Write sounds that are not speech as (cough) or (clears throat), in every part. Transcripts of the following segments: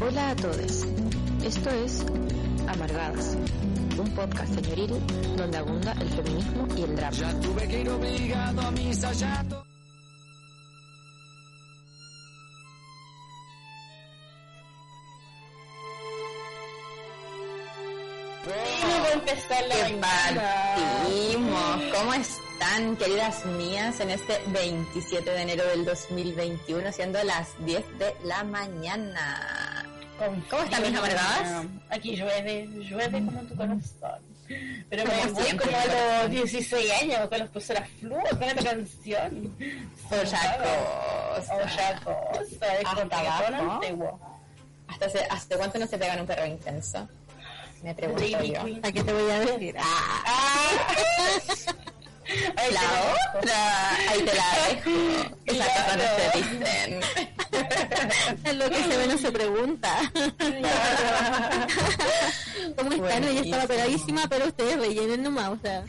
Hola a todos. Esto es Amargadas, un podcast señoril donde abunda el feminismo y el drama. Ya tuve que ir obligado a misa, ya to- ¿Cómo va a empezar la que partimos. ¿Cómo están, queridas mías, en este 27 de enero del 2021, siendo las 10 de la mañana? Con ¿Cómo están, mis amargadas? Aquí llueve, llueve como en tu corazón. Pero me voy como a los 16 años con las pulseras fluo con esta canción. Otra cosa. Cosa. Es Hasta antiguo. ¿Hasta, hace, ¿Hasta cuánto no se pegan un perro intenso? Me pregunto Baby yo. ¿A qué te voy a decir? Ah, ¡Ah! (laughs) Ahí La te otra, ahí te la dejo. (laughs) Esas cosas no se dicen. Es lo que se ve no se pregunta. (laughs) ¿Cómo están? Ella estaba pegadísima, pero ustedes rellenen nomás, o sea.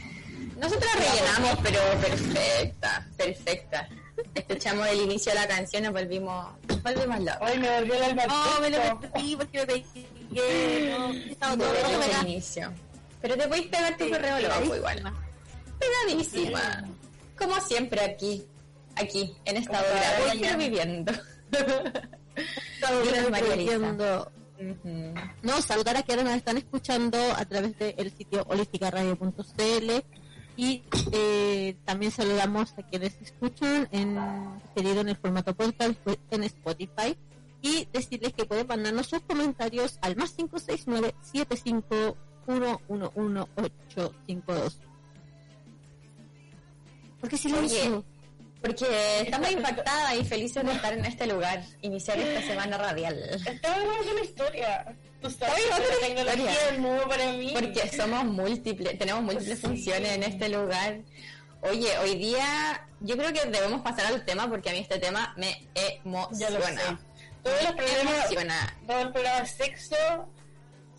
Nosotras rellenamos, pero perfecta, perfecta. Escuchamos el inicio de la canción y nos volvimos, volvimos locos. Ay, me volvió el alma. al No, me lo perdí porque me pegué. No, todo el inicio. Pero te podéis pegar tu correo loco igual. Pegadísima. Como siempre aquí, aquí, en esta hora, voy mañana. viviendo. (laughs) Ujú. No, saludar a quienes nos están escuchando a través del sitio holisticaradio.cl y eh, también saludamos a quienes escuchan en en el formato podcast pues, en Spotify y decirles que pueden mandarnos sus comentarios al más 569 75 852 Porque silencio. Oye, porque estamos impactadas y felices de estar en este lugar, iniciar esta semana radial. Estaba hablando de una historia. Tú sabes la tecnología historia. es nuevo para mí. Porque somos múltiples, tenemos múltiples Sí. funciones en este lugar. Oye, hoy día yo creo que debemos pasar al tema porque a mí este tema me Ya lo sé. emociona. Todos los problemas, emociona. todos los problemas de sexo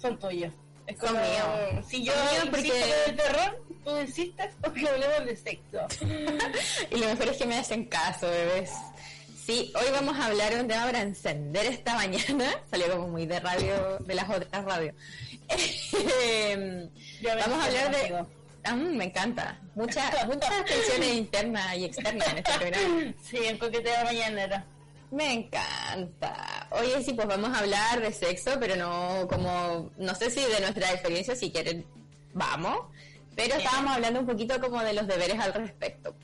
son tuyos. Es Son como, míos. si yo Son porque- de terror, tú insistes porque hablemos de sexo. (laughs) Y lo mejor es que me hacen caso, bebés. Sí, hoy vamos a hablar de un tema para encender esta mañana. (laughs) Salió como muy de radio, de las otras radios. (laughs) Vamos a hablar de... Ah, mm, me encanta. Muchas muchas tensiones internas y externas en este programa. Sí, el coqueteo mañanero. Me encanta. Oye, sí, pues vamos a hablar de sexo, pero no como, no sé si de nuestra experiencia, si quieren, vamos. Pero estábamos hablando un poquito como de los deberes al respecto,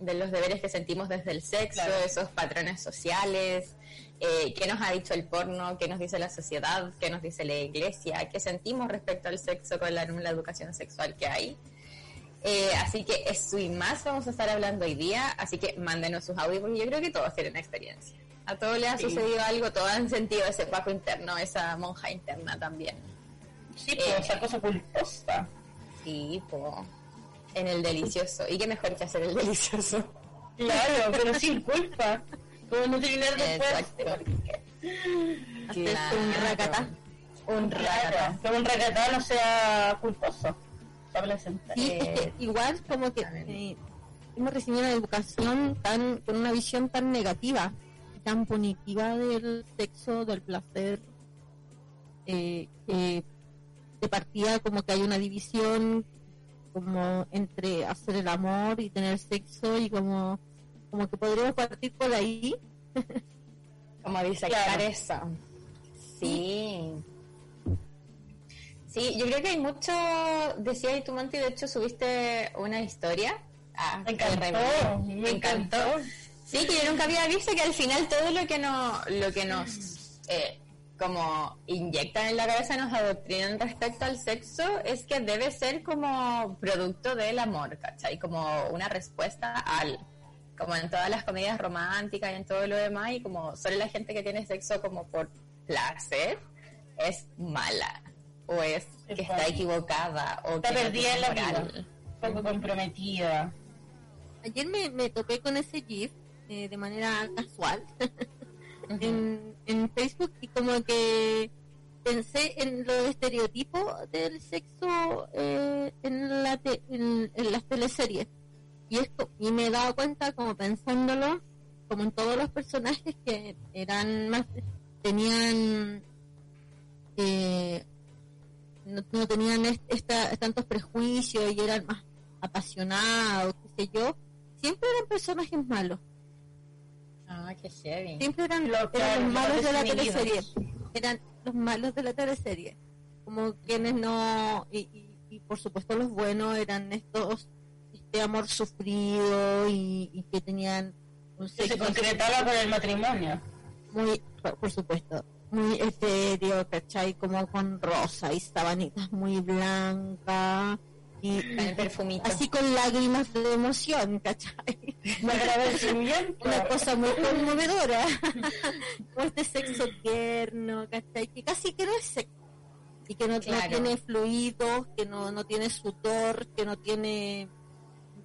de los deberes que sentimos desde el sexo, Claro. esos patrones sociales, eh, qué nos ha dicho el porno, qué nos dice la sociedad, qué nos dice la iglesia, qué sentimos respecto al sexo con la nula educación sexual que hay. Eh, así que eso y más vamos a estar hablando hoy día, así que mándenos sus audios porque yo creo que todos tienen experiencia. A todos les ha Sí. sucedido algo, todos han sentido ese paco interno, esa monja interna también. Sí, pues, Eh. esa cosa culposa. Sí, po, en el delicioso. ¿Y qué mejor que hacer el delicioso? Claro, pero sin culpa. Como no terminar después. Hacerse un racatá. Un Claro, racatá. que un recatado no sea culposo. Sí, Eh, igual como que eh, hemos recibido una educación tan con una visión tan negativa, tan punitiva del sexo, del placer, eh, que de partida como que hay una división como entre hacer el amor y tener sexo y como como que podríamos partir por ahí Como disectar Claro. eso. Sí. Sí, yo creo que hay mucho, decía ahí tu Monty, de hecho subiste una historia. Ah, Me encantó, me encantó. Sí, que yo nunca había visto que al final todo lo que nos, lo que nos eh, como inyectan en la cabeza, nos adoctrinan respecto al sexo, es que debe ser como producto del amor, ¿cachai? Como una respuesta al, como en todas las comedias románticas y en todo lo demás, y como solo la gente que tiene sexo como por placer es mala, o es que está equivocada, o Está que no perdida en la vida. Poco comprometida. Ayer me, me topé con ese GIF eh, de manera casual (laughs) en, en Facebook y como que pensé en los estereotipos del sexo eh, en, la te- en, en las teleseries y esto y me he dado cuenta como pensándolo como en todos los personajes que eran más tenían eh, no, no tenían esta, tantos prejuicios y eran más apasionados, qué sé yo, siempre eran personajes malos. Ah, qué heavy. Siempre eran, Lo- eran los malos de la teleserie. Eran los malos de la teleserie. Como quienes no. Y, y, y por supuesto, los buenos eran estos. Este amor sufrido y, y que tenían un Que se sexo concretaba con el matrimonio. muy. Por, por supuesto. Muy etéreo, ¿cachai? Como con rosa y sabanitas muy blancas. Y, el perfumito. así con lágrimas de emoción, ¿cachai? Agradecimiento. (laughs) una cosa muy conmovedora (laughs) como este sexo tierno ¿cachai? que casi que no es sexo y que no, Claro. tiene fluidos que no, no tiene sudor que no tiene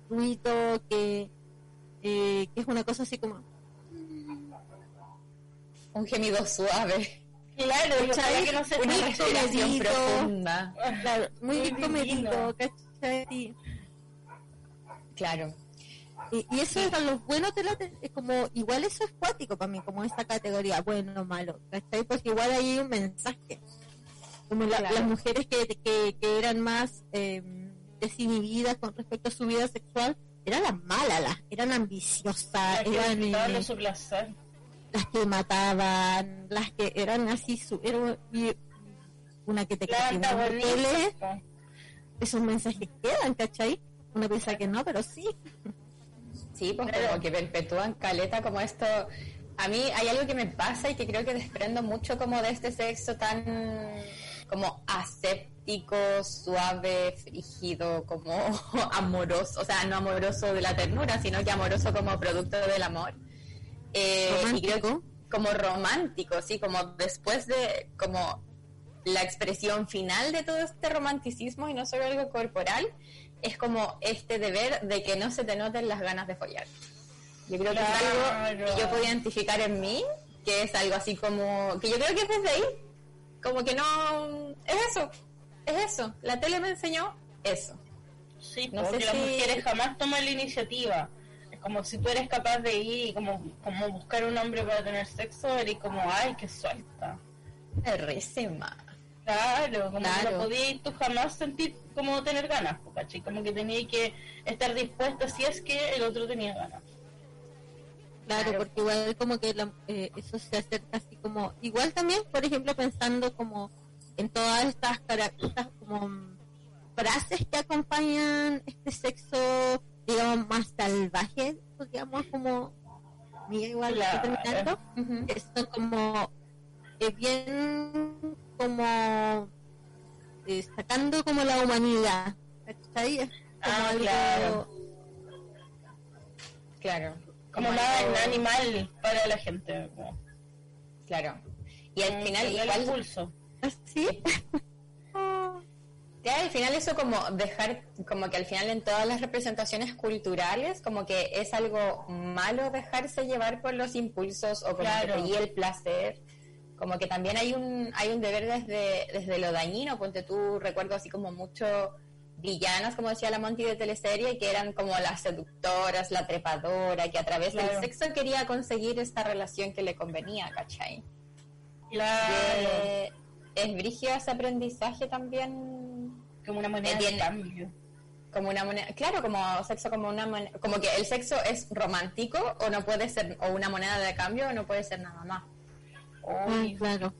ruido que eh, que es una cosa así como Un gemido suave. Claro, ¿Cachai? que no se Una Una escuche. respiración comedido. profunda. claro, muy bien comedido. ¿Cachai? Y- Claro. Y, y eso eran los buenos de la es como igual eso es cuático para mí como esa categoría bueno o malo ¿cachai? porque igual ahí hay un mensaje como la- Claro. las mujeres que, que, que eran más eh, desinhibidas con respecto a su vida sexual eran las malas las eran ambiciosas La que eran eh, de su placer. las que mataban las que eran así su, era- una que te La castigaban. Esos mensajes quedan ¿cachai? uno piensa que no pero sí Sí, pues Pero- como que perpetúan caleta como esto. A mí hay algo que me pasa y que creo que desprendo mucho como de este sexo tan como aséptico, suave, frígido, como (laughs) amoroso, o sea, no amoroso de la ternura, sino que amoroso como producto del amor. Eh, y creo que como romántico, sí, como después de como la expresión final de todo este romanticismo y no solo algo corporal, es como este deber de que no se te noten las ganas de follar. Yo creo que es algo que yo puedo identificar en mí, que es algo así como, que yo creo que es desde ahí, como que no, es eso, es eso, la tele me enseñó eso. Sí, No porque sé las si- mujeres jamás toman la iniciativa. Es como si tú eres capaz de ir y como, como buscar un hombre para tener sexo, eres como, ay, qué suelta. Perrísima. Claro, como que Claro. no podías tú jamás sentir como tener ganas, ¿cachai? Como que tenías que estar dispuesta si es que el otro tenía ganas. Claro, Claro. porque igual como que la- eh, eso se acerca así como, igual también, por ejemplo, pensando como en todas estas estas como frases que acompañan este sexo, digamos, más salvaje, digamos, como, mira, igual Claro. estoy terminando, que son como, eh, bien como, eh, sacando como la humanidad, ¿cachai? Como Ah, algo- claro. Claro. Como Como nada algo- animal para la gente. Claro. Y al final el igual impulso. ¿Así? Ya al final eso como dejar, como que al final en todas las representaciones culturales, como que es algo malo dejarse llevar por los impulsos o como Claro. el placer. Como que también hay un, hay un deber desde, desde lo dañino, ponte tú, recuerdo así como mucho villanas, como decía la Monty de teleserie, que eran como las seductoras, la trepadora, que a través Claro. del sexo quería conseguir esta relación que le convenía, ¿cachai? Claro. Eh, es brígido ese aprendizaje también Como una moneda de cambio. como una moneda, claro, como sexo como una moneda, como que el sexo es romántico o no puede ser o una moneda de cambio o no puede ser nada más. Claro.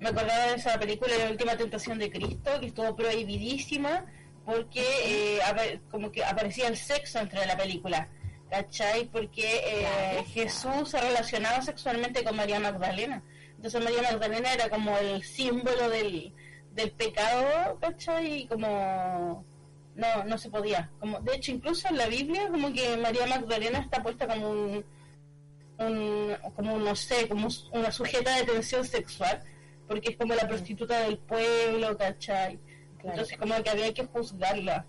Me acordaba de esa película La Última Tentación de Cristo, que estuvo prohibidísima porque eh, como que aparecía el sexo entre la película, ¿cachai? Porque eh. Jesús se relacionaba sexualmente con María Magdalena. Entonces María Magdalena era como el símbolo del, del pecado, ¿cachai? Y como no, no se podía. Como, de hecho, incluso en la Biblia, como que María Magdalena está puesta como un, un como no sé, como una sujeta de tensión sexual, porque es como la prostituta del pueblo, ¿cachai? Claro. Entonces como que había que juzgarla.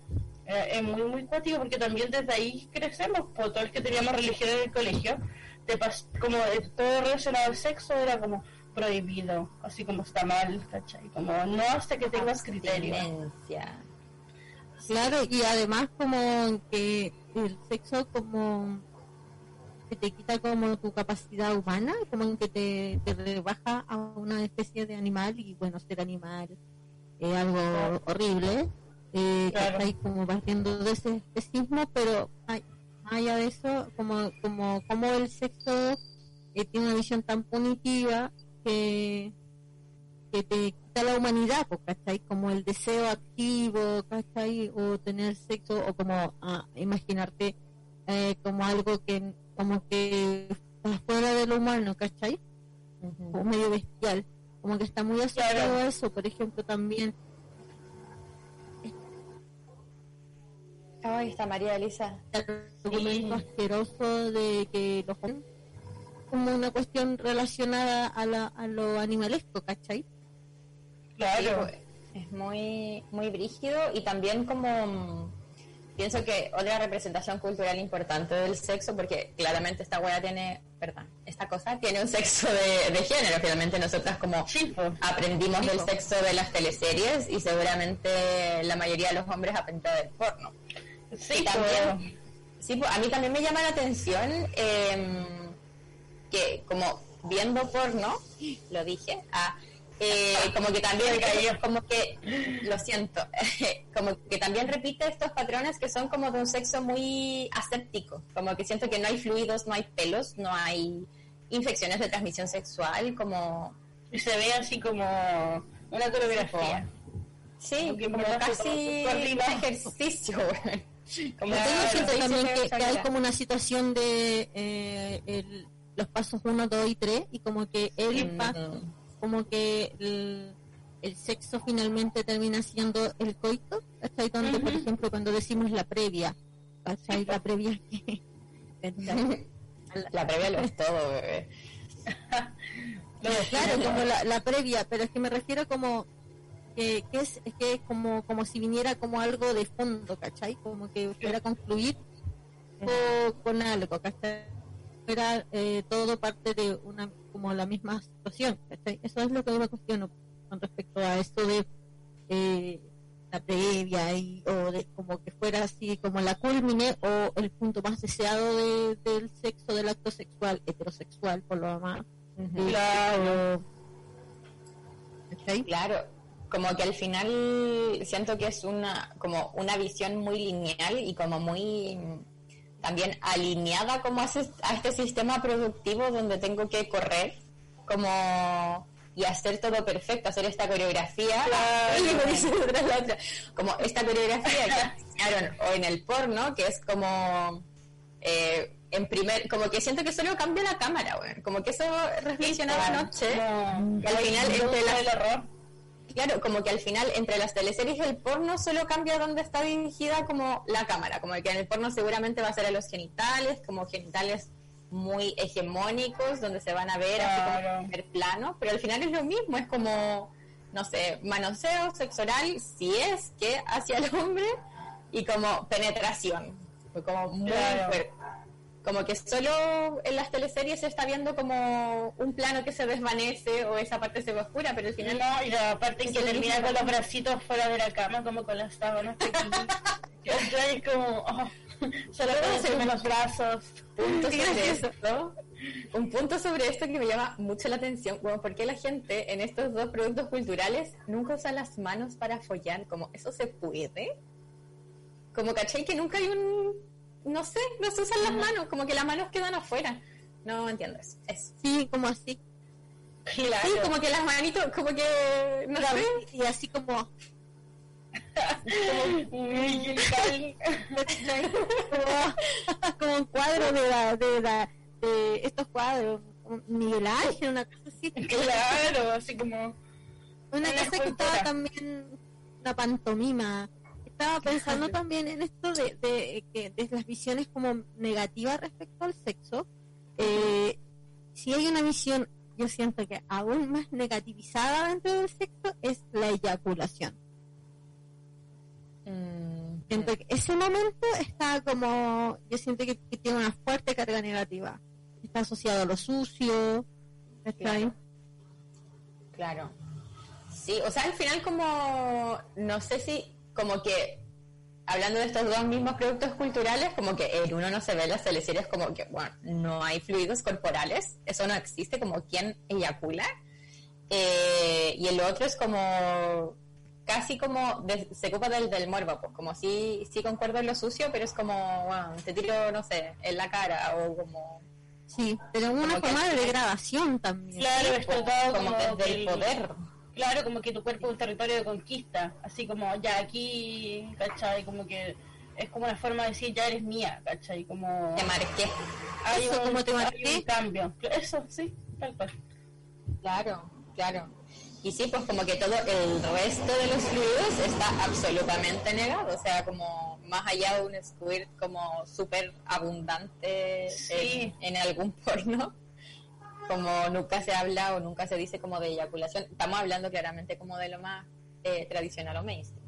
Eh, es muy, muy cuático porque también desde ahí crecemos, por todos los que teníamos religión en el colegio, te pas- como eh, todo relacionado al sexo era como prohibido, así como está mal, ¿cachai? Como no hasta que tengas criterio. Claro, y además como que el sexo como que te quita como tu capacidad humana, como que te, te rebaja a una especie de animal y bueno, ser animal es algo horrible, eh, Claro. como partiendo de ese especismo, pero más allá de eso, como, como, como el sexo eh, tiene una visión tan punitiva que, que te quita la humanidad, ¿cachai? Como el deseo activo, ¿cachai? O tener sexo, o como ah, imaginarte eh, como algo que como que fuera de lo humano, ¿cachai? Como medio bestial, como que está muy asociado a eso, por ejemplo, también Ay, está María Elisa. el argumento asqueroso de que los como una cuestión relacionada a, la, a lo animalesco, ¿cachai? Claro. Sí, es muy, muy brígido y también como mm, pienso que otra representación cultural importante del sexo, porque claramente esta wea tiene, perdón, esta cosa tiene un sexo de, de género, finalmente nosotras como pues. aprendimos del sexo de las teleseries y seguramente la mayoría de los hombres aprendió del porno. Sí, Y pues. también, sí, pues, a mí también me llama la atención em, que como viendo porno, lo dije, ah, eh, como que también, como que, lo siento, (laughs) como que también repite estos patrones que son como de un sexo muy aséptico, como que siento que no hay fluidos, no hay pelos, no hay infecciones de transmisión sexual, como, se ve así como una coreografía. sí, Como casi un ejercicio. (laughs) Como siento también que, que hay como una situación de eh, el- los pasos 1, 2 y 3 y como que Mm. Como que el, el sexo finalmente termina siendo el coito, ¿cachai? Donde, por ejemplo, cuando decimos la previa, ¿cachai? La previa. (laughs) (laughs) La previa lo es todo, bebé. (laughs) Claro, como la, la previa, pero es que me refiero como que, que es, es que es como, como si viniera como algo de fondo, ¿cachai? Como que fuera a concluir co- con algo, ¿cachai? Fuera eh, todo parte de una, como la misma situación, ¿cachai? Eso es lo que yo me cuestiono con respecto a esto de eh, la previa y, o de como que fuera así como la culmine o el punto más deseado de- del sexo, del acto sexual, heterosexual por lo demás. Claro. ¿Cachai? Claro, como que al final siento que es una como una visión muy lineal y como muy también alineada como a, ese- a este sistema productivo donde tengo que correr como y hacer todo perfecto, hacer esta coreografía Claro. (laughs) tras la otra. como esta coreografía que (laughs) enseñaron o en el porno que es como eh, en primer como que siento que solo cambia la cámara güey. como que eso reflexionaba anoche que al final entre las el error. Claro, como que al final entre las teleseries y el porno solo cambia dónde está dirigida como la cámara, como que en el porno seguramente va a ser a los genitales, como genitales muy hegemónicos, donde se van a ver así como Claro. en primer plano, pero al final es lo mismo, es como, no sé, manoseo, sexo oral, si es que hacia el hombre, y como penetración, fue como muy Claro. fuerte. Como que solo en las teleseries se está viendo como un plano que se desvanece o esa parte se ve oscura, pero al final No, y la parte en que Es termina con los bracitos fuera de la cama, como con las sábanas pequeñas. (laughs) Yo estoy como, oh, solo puedo hacerme los brazos. punto sobre esto, un punto sobre esto que me llama mucho la atención, bueno, ¿por qué la gente en estos dos productos culturales nunca usa las manos para follar? Como, ¿eso se puede? Como, ¿cachai? Que nunca hay un, no sé, no se usan las manos, como que las manos quedan afuera. No entiendo eso. eso. Sí, como así. Claro. Sí, como que las manitos, como que, no Claro, sé. y así como, como, como un cuadro de, la, de, la, de estos cuadros, Miguel Ángel, una cosa así. Claro, así como. Una Una cosa que estaba también, una pantomima. Estaba pensando también en esto de, de, que de las visiones como negativas respecto al sexo. Eh, si hay una visión, yo siento que aún más negativizada dentro del sexo es la eyaculación. Mm, Siento que ese momento está como, yo siento que, que tiene una fuerte carga negativa. Está asociado a lo sucio. Claro. Sí, o sea, al final como, no sé si, como que hablando de estos dos mismos productos culturales, como que en uno no se ve las teleseries como que, bueno, no hay fluidos corporales, eso no existe, como quien eyacula. Eh, y el otro es como casi como se ocupa del, del morbo, pues como sí, sí concuerdo en lo sucio, pero es como, bueno, te tiro, no sé, en la cara o como... Sí, pero una forma de degradación también. Claro, es Pues, todo como como desde el del- poder. Claro, como que tu cuerpo es un territorio de conquista, así como ya aquí, ¿cachai? Como que es como una forma de decir ya eres mía, ¿cachai? Como Te marqué. hay, Eso, un, como te hay marqué. un cambio. Eso, sí, tal cual. Claro, claro. Y sí, pues como que todo el resto de los fluidos está absolutamente negado, o sea, como más allá de un squirt como súper abundante Sí. en, en algún (laughs) porno, como nunca se habla o nunca se dice como de eyaculación, estamos hablando claramente como de lo más eh, tradicional o mainstream.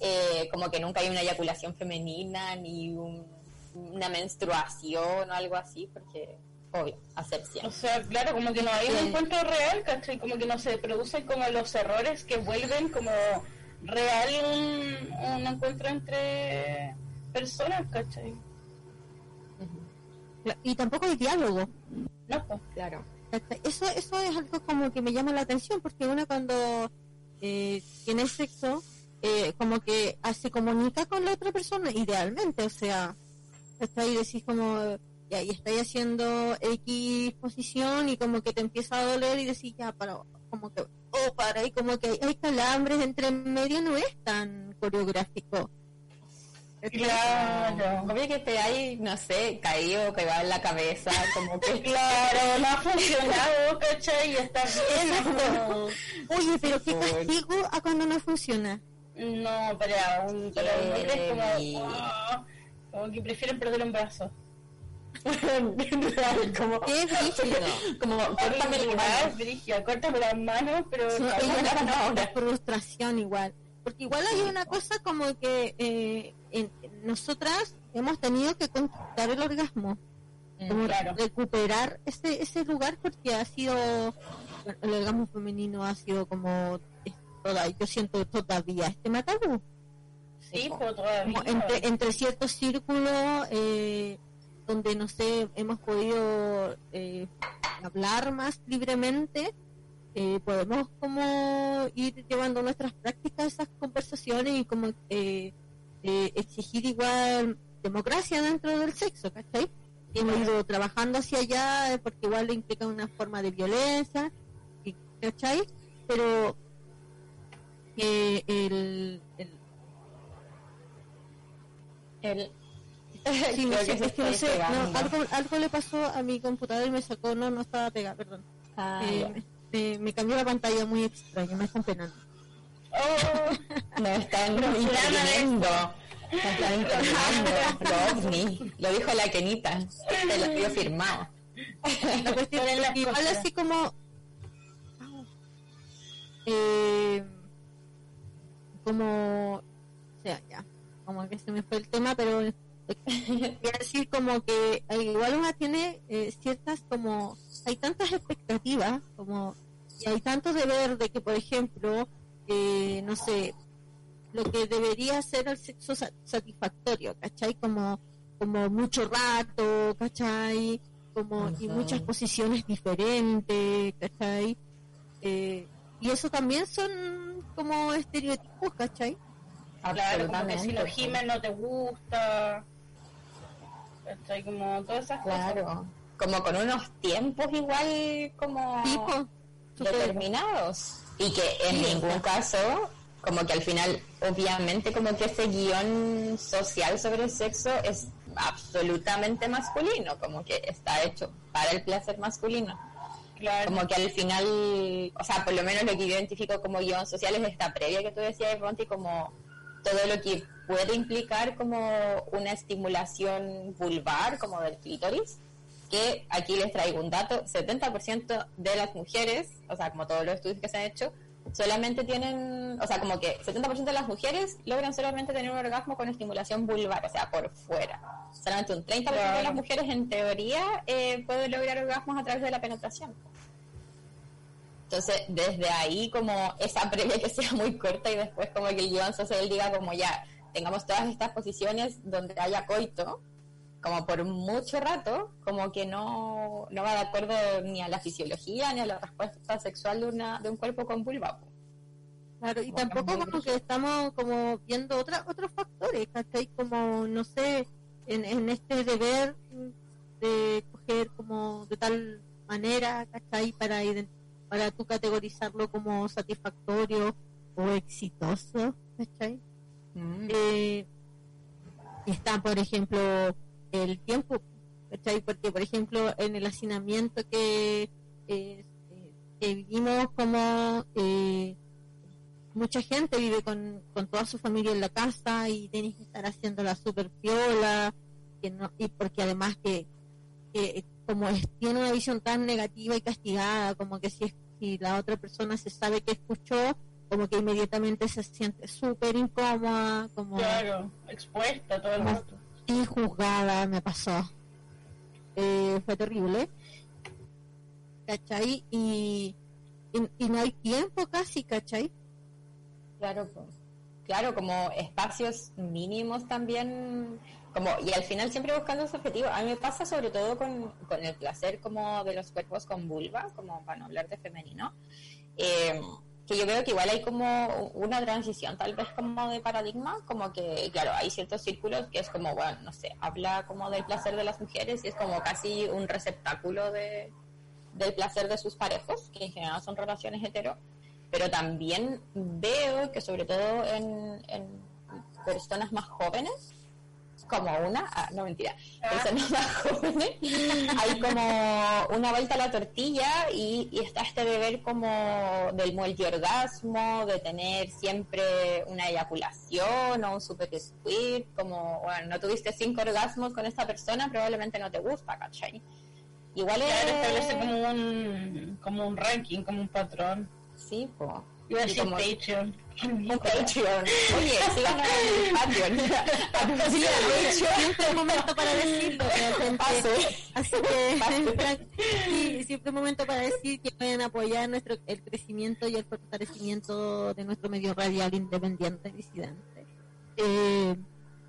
Eh, como que nunca hay una eyaculación femenina ni un- una menstruación o algo así, porque, obvio, asepsia. O sea, claro, como que no hay un encuentro real, ¿cachai? Como que no se producen como los errores que vuelven como real un, un encuentro entre personas, ¿cachai? Y tampoco hay diálogo. No, pues. Claro. Eso, eso es algo como que me llama la atención, porque uno cuando eh, tiene sexo, eh, como que ah, se comunica con la otra persona, idealmente, o sea, está y decís como, ya, y estáis haciendo X posición y como que te empieza a doler y decís, ya, para, como que, oh, para, y como que hay calambres entre medio, no es tan coreográfico. Claro. Obvio que te hay, no sé, caído, que va en la cabeza, como que... (laughs) Claro, no ha funcionado, (laughs) ¿cachai? Y está bien. como- Oye, pero qué Por- castigo a cuando no funciona. No, para un para es como, "Ah", como que prefieren perder un brazo. (laughs) como, Qué brígido. como, córtame la Ah, mano. Brigia, córtame las manos, pero Sí, ella las manos. frustración igual. Porque igual hay una cosa como que eh, en- nosotras hemos tenido que conquistar el orgasmo, como Mm, claro. recuperar ese ese lugar porque ha sido, el orgasmo femenino ha sido como, toda, yo siento todavía este tabú. Sí, como entre, entre ciertos círculos eh, donde no sé hemos podido eh, hablar más libremente eh, podemos como ir llevando nuestras prácticas esas conversaciones y como eh, eh, exigir igual democracia dentro del sexo ¿cachai? Y hemos ido trabajando hacia allá eh, porque igual le implica una forma de violencia ¿cachai? pero eh, el, el, El... (laughs) Sí, (laughs) no Creo sé, que se es que no está sé, pegando. no, algo, algo le pasó a mi computador y me sacó, no, no estaba pegada, perdón. Ah, Eh, me, cambió la pantalla muy extraña, me están penando. Oh, No están interviniendo. No están interviniendo. Lo (laughs) ovni. Lo dijo la Kenita. Te lo dio firmado. Igual así como... Eh, como... O sea, ya, como que se me fue el tema, pero (laughs) quiero decir como que eh, igual una tiene eh, ciertas como... Hay tantas expectativas, como... Y hay tanto deber de que, por ejemplo, eh, no sé, lo que debería ser el sexo sa- satisfactorio, ¿cachai? Como, como mucho rato, ¿cachai? Como, y muchas posiciones diferentes, ¿cachai? Eh, y eso también son como estereotipos, ¿cachai? claro, como que si lo gimen no te gusta. ¿Cachai? Como todas esas cosas. Claro. Como con unos tiempos igual como Tipo, determinados. Y que en ningún caso, como que al final, obviamente, como que ese guion social sobre el sexo es absolutamente masculino, como que está hecho para el placer masculino. Claro. Como que al final, o sea, por lo menos lo que yo identifico como guion social es esta previa que tú decías, Ronti, como todo lo que puede implicar como una estimulación vulvar, como del clítoris, que aquí les traigo un dato, 70% de las mujeres, o sea, como todos los estudios que se han hecho, solamente tienen, o sea, como que 70% de las mujeres logran solamente tener un orgasmo con estimulación vulvar, o sea, por fuera. Solamente un 30% de las mujeres, en teoría, eh, pueden lograr orgasmos a través de la penetración. Entonces, desde ahí, como esa previa que sea muy corta y después como que el guion social diga como ya, tengamos todas estas posiciones donde haya coito, como por mucho rato, como que no, no va de acuerdo ni a la fisiología ni a la respuesta sexual de, una, de un cuerpo con vulva. Claro, y tampoco como que estamos como viendo otra, otros factores, ¿cachai? Como, no sé, en, en este deber de coger como de tal manera, ¿cachai? Para, para tú categorizarlo como satisfactorio o exitoso, ¿cachai? Mm. eh, está, por ejemplo, el tiempo, ¿cachai? Porque, por ejemplo, en el hacinamiento que, eh, que vivimos como eh, mucha gente vive con, con toda su familia en la casa y tienes que estar haciendo la super piola, que no, y porque además que, que como es, tiene una visión tan negativa y castigada, como que si, es, si la otra persona se sabe que escuchó, como que inmediatamente se siente súper incómoda, como Claro, expuesta todo el rato. Y juzgada, me pasó. Eh, fue terrible. ¿Cachai? Y, y, no hay tiempo casi, ¿cachai? Claro, claro, como espacios mínimos también, como y al final siempre buscando ese objetivo. A mí me pasa sobre todo con, con el placer como de los cuerpos con vulva, como para no hablar de femenino, eh, que yo veo que igual hay como una transición tal vez como de paradigma, como que, claro, hay ciertos círculos que es como, bueno, no sé, habla como del placer de las mujeres y es como casi un receptáculo de, del placer de sus parejos, que en general son relaciones hetero, pero también veo que sobre todo en, en personas más jóvenes, como una, ah, no mentira, personas más jóvenes, hay como una vuelta a la tortilla y, y está este deber como del multiorgasmo, de tener siempre una eyaculación o un super squirt, como, bueno, no tuviste cinco orgasmos con esta persona, probablemente no te gusta, ¿cachai? Igual es... Claro, establece como un, como un ranking, como un patrón. Sí, po. Iba a Y decir como- Patreon. Un Patreon. Oye, (laughs) en el Patreon. (laughs) De hecho, siempre un momento para decirlo. Pase. Así que (laughs) siempre un momento para decir que pueden apoyar nuestro el crecimiento y el fortalecimiento de nuestro medio radial independiente disidente. Eh,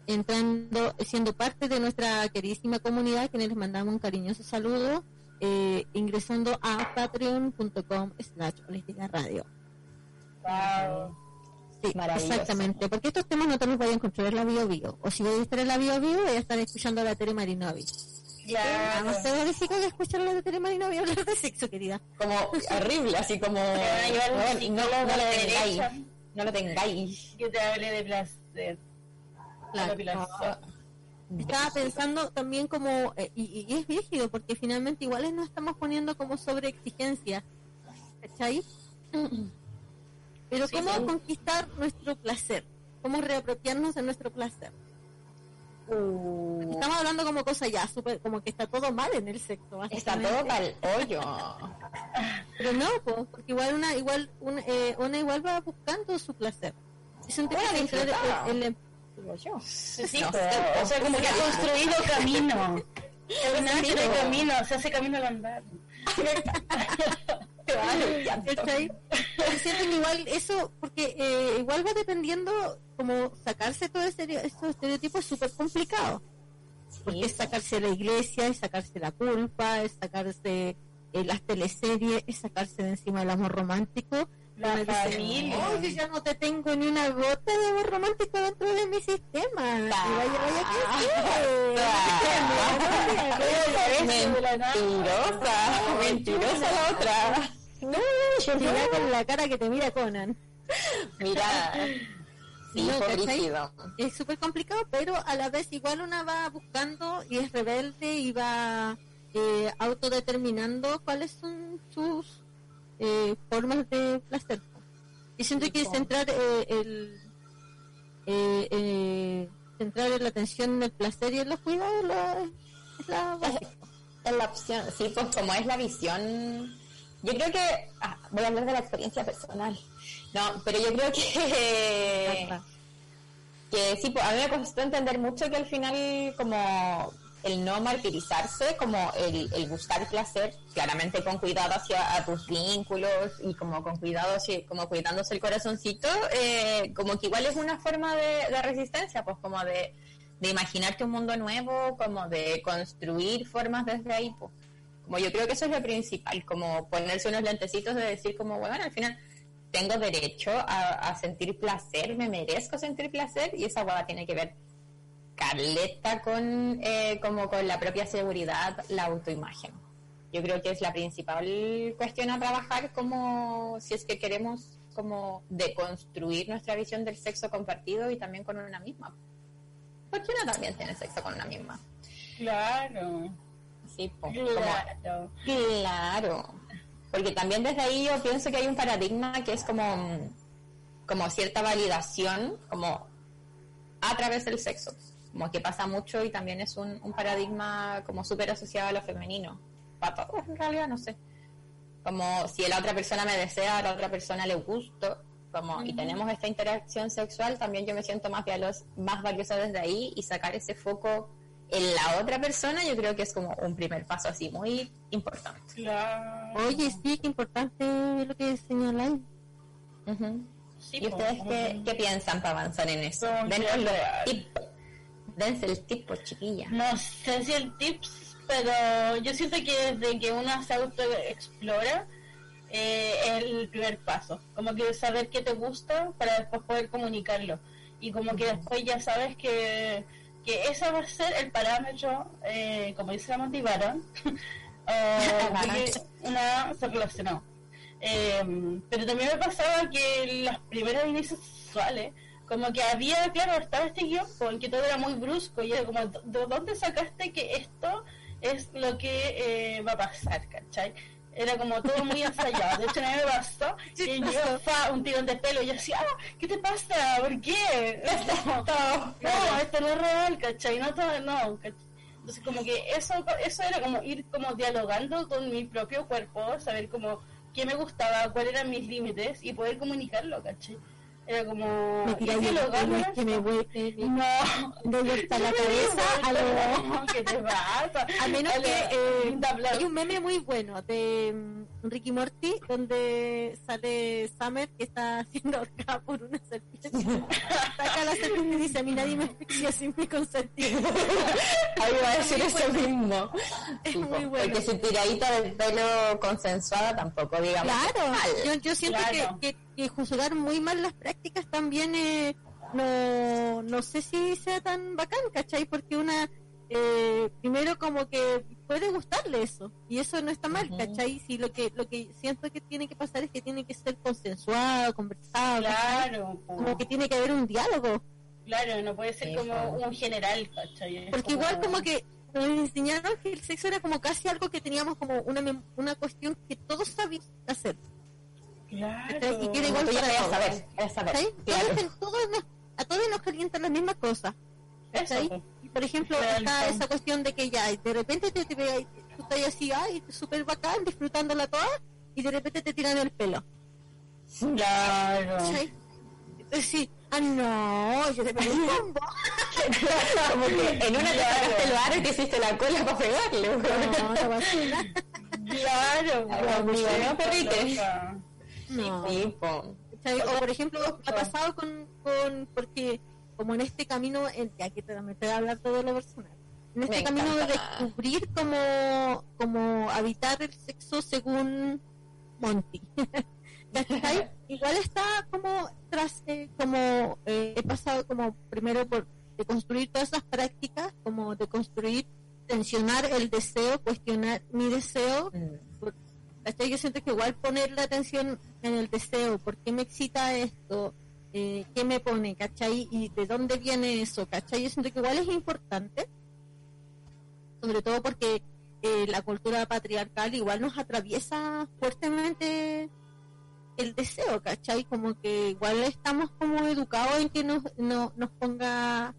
entrando, siendo parte de nuestra queridísima comunidad, quienes les mandamos un cariñoso saludo, eh, ingresando a patreon.com slash holística radio. Sí, exactamente, porque estos temas no te los voy a encontrar en la Bio Bio, o si voy a estar en la Bio Bio voy a estar escuchando a la Tere Marinovich. Claro. Vamos a terrorífico que escuchar a la Tere Marinovich hablar de sexo, querida. Como horrible, así como. (laughs) A no, no, no a lo la tengáis. No lo tengáis. que te hable de placer. Claro. Estaba pensando también como, eh, y, y es rígido, porque finalmente iguales nos estamos poniendo como sobre exigencia, ¿cachai? (clears throat) Pero Sí, ¿cómo sí. conquistar nuestro placer? ¿Cómo reapropiarnos de nuestro placer? Uh, Estamos hablando como cosa ya, súper, como que está todo mal en el sexo. está todo para el hoyo. Pero no, po, porque igual una igual una, eh, una igual va buscando su placer. Es un tema Bueno, de en- en- Digo yo. Sí, No sé, o sea, como que ha construido camino. Sí, Construido pero- camino, se hace camino al andar. (laughs) (laughs) ¿cachai? Siento que igual eso, porque eh, igual va dependiendo como sacarse todo ese, estos estereotipos es súper complicado. Porque es sacarse la iglesia, es sacarse la culpa, es sacarse eh, las teleseries, es sacarse de encima el amor romántico. La familia. "Oh, yo ya no te tengo ni una gota de amor romántico dentro de mi sistema. Y vaya, vaya que sí. (laughs) Mentirosa, mentirosa la otra. No, yo Mira no. con la cara que te mira Conan. Mira, (laughs) sí, No, es súper complicado, pero a la vez igual una va buscando y es rebelde y va eh, autodeterminando cuáles son sus eh, formas de placer. Y siento que centrar eh, el eh, eh, centrar la atención en el placer y en los cuidados la- es la. Es la opción, sí, pues como es la visión, yo creo que, ah, voy a hablar de la experiencia personal, no, pero yo creo que, que sí, pues a mí me costó entender mucho que al final como el no martirizarse, como el, el buscar placer, claramente con cuidado hacia a tus vínculos y como con cuidado, así, como cuidándose el corazoncito, eh, como que igual es una forma de, de resistencia, pues como de, de, imaginarte un mundo nuevo, como de construir formas desde ahí, pues. Como yo creo que eso es lo principal, como ponerse unos lentecitos de decir como, bueno, al final tengo derecho a, sentir placer, me merezco sentir placer y esa hueá tiene que ver caleta con eh, como con la propia seguridad, la autoimagen. Yo creo que es la principal cuestión a trabajar como si es que queremos como deconstruir nuestra visión del sexo compartido y también con una misma. Porque uno también tiene sexo con una misma. Claro. Sí, claro. claro. Porque también desde ahí yo pienso que hay un paradigma que es como, como cierta validación, como a través del sexo como que pasa mucho y también es un, un paradigma como súper asociado a lo femenino. Para todos, en realidad, no sé. Como si la otra persona me desea, a la otra persona le gusto, como, y tenemos esta interacción sexual, también yo me siento más, más valiosa desde ahí y sacar ese foco en la otra persona, yo creo que es como un primer paso así muy importante. Oye, sí, qué importante lo que señaláis. ¿Y ustedes qué, qué, piensan para avanzar en eso? Denos los tips dense el tip, pues chiquilla. No sé si el tips, pero yo siento que desde que uno se autoexplora, eh, es el primer paso. Como que saber qué te gusta para después poder comunicarlo. Y como que después ya sabes que, que ese va a ser el parámetro, eh, como dice la uh, (laughs) (laughs) una se relacionó. Eh, pero también me pasaba que las primeras inicios sexuales como que había, claro, estaba este guion en que todo era muy brusco y era como, ¿de dónde sacaste que esto es lo que eh, va a pasar, ¿cachai? Era como todo muy ensayado. De hecho, a mí me pasó que yo fa, un tirón de pelo y yo decía, ah, ¿qué te pasa? ¿Por qué? No, esto no es real, ¿cachai? No, todo, no, Entonces, como que eso, eso era como ir como dialogando con mi propio cuerpo, saber como qué me gustaba, cuáles eran mis límites y poder comunicarlo, ¿cachai? Era como. Me tira lo que me vuelve. No. De vuelta la (laughs) cabeza a lo. ¿Qué te pasa? A menos que. Eh, hay un meme muy bueno de um, Ricky Morty donde sale Summer que está haciendo ahorcada por una serpiente. (laughs) Saca la serpiente y dice: A mí nadie me asfixia sin mi consentimiento. (laughs) Ahí va a decir eso mismo. Es muy bueno. Porque si tiradita del pelo consensuada tampoco, digamos. Claro. Yo, yo siento que, que y juzgar muy mal las prácticas también eh, no, no sé si sea tan bacán, ¿cachai? Porque una, eh, primero como que puede gustarle eso, y eso no está mal, ¿cachai? Si lo que, lo que siento que tiene que pasar es que tiene que ser consensuado, conversado, claro, como que tiene que haber un diálogo. Claro, no puede ser como un general, ¿cachai? Porque igual como que nos enseñaron que el sexo era como casi algo que teníamos como una, una cuestión que todos sabíamos hacer. Claro. Y quiere igual para saber, saber. Todos, nos, a todos nos calientan las mismas cosas. Y por ejemplo, está esa cuestión de que ya de repente te, te, tú estás así, ay, súper bacán, disfrutándola toda, y de repente te tiran el pelo. Claro. Sí, ah, no, yo te pegué (laughs) un combo. Como que en una te sacaste el aro y te hiciste la cola para pegarle. No, no Claro, amigo, no perrite. No. O por ejemplo, ha pasado con, con, porque como en este camino, en, ya que te, me voy a hablar todo lo personal, en este camino de descubrir cómo, cómo habitar el sexo según Monty. (laughs) (laughs) Igual está como tras, eh, como eh, he pasado como primero por de construir todas esas prácticas, como de construir, tensionar el deseo, cuestionar mi deseo, mm. Yo siento que igual poner la atención en el deseo, ¿por qué me excita esto? Eh, ¿Qué me pone? ¿Cachai? ¿Y de dónde viene eso? ¿Cachai? Yo siento que igual es importante, sobre todo porque eh, la cultura patriarcal igual nos atraviesa fuertemente el deseo, ¿cachai? Como que igual estamos como educados en que nos, no, nos ponga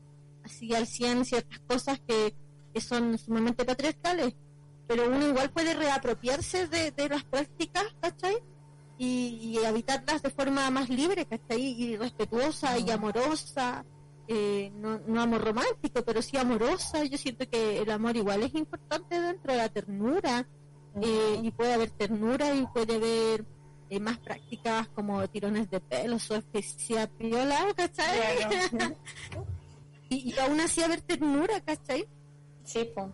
así al 100 ciertas cosas que son sumamente patriarcales pero uno igual puede reapropiarse de, las prácticas, ¿cachai? Y, habitarlas de forma más libre, ¿cachai? Y respetuosa y amorosa. eh, no, no amor romántico, pero sí amorosa. Yo siento que el amor igual es importante dentro de la ternura. eh, y puede haber ternura y puede haber eh, más prácticas como tirones de pelo, su especial piola, ¿cachai? Claro. (laughs) y, y aún así haber ternura, ¿cachai? Sí, pues.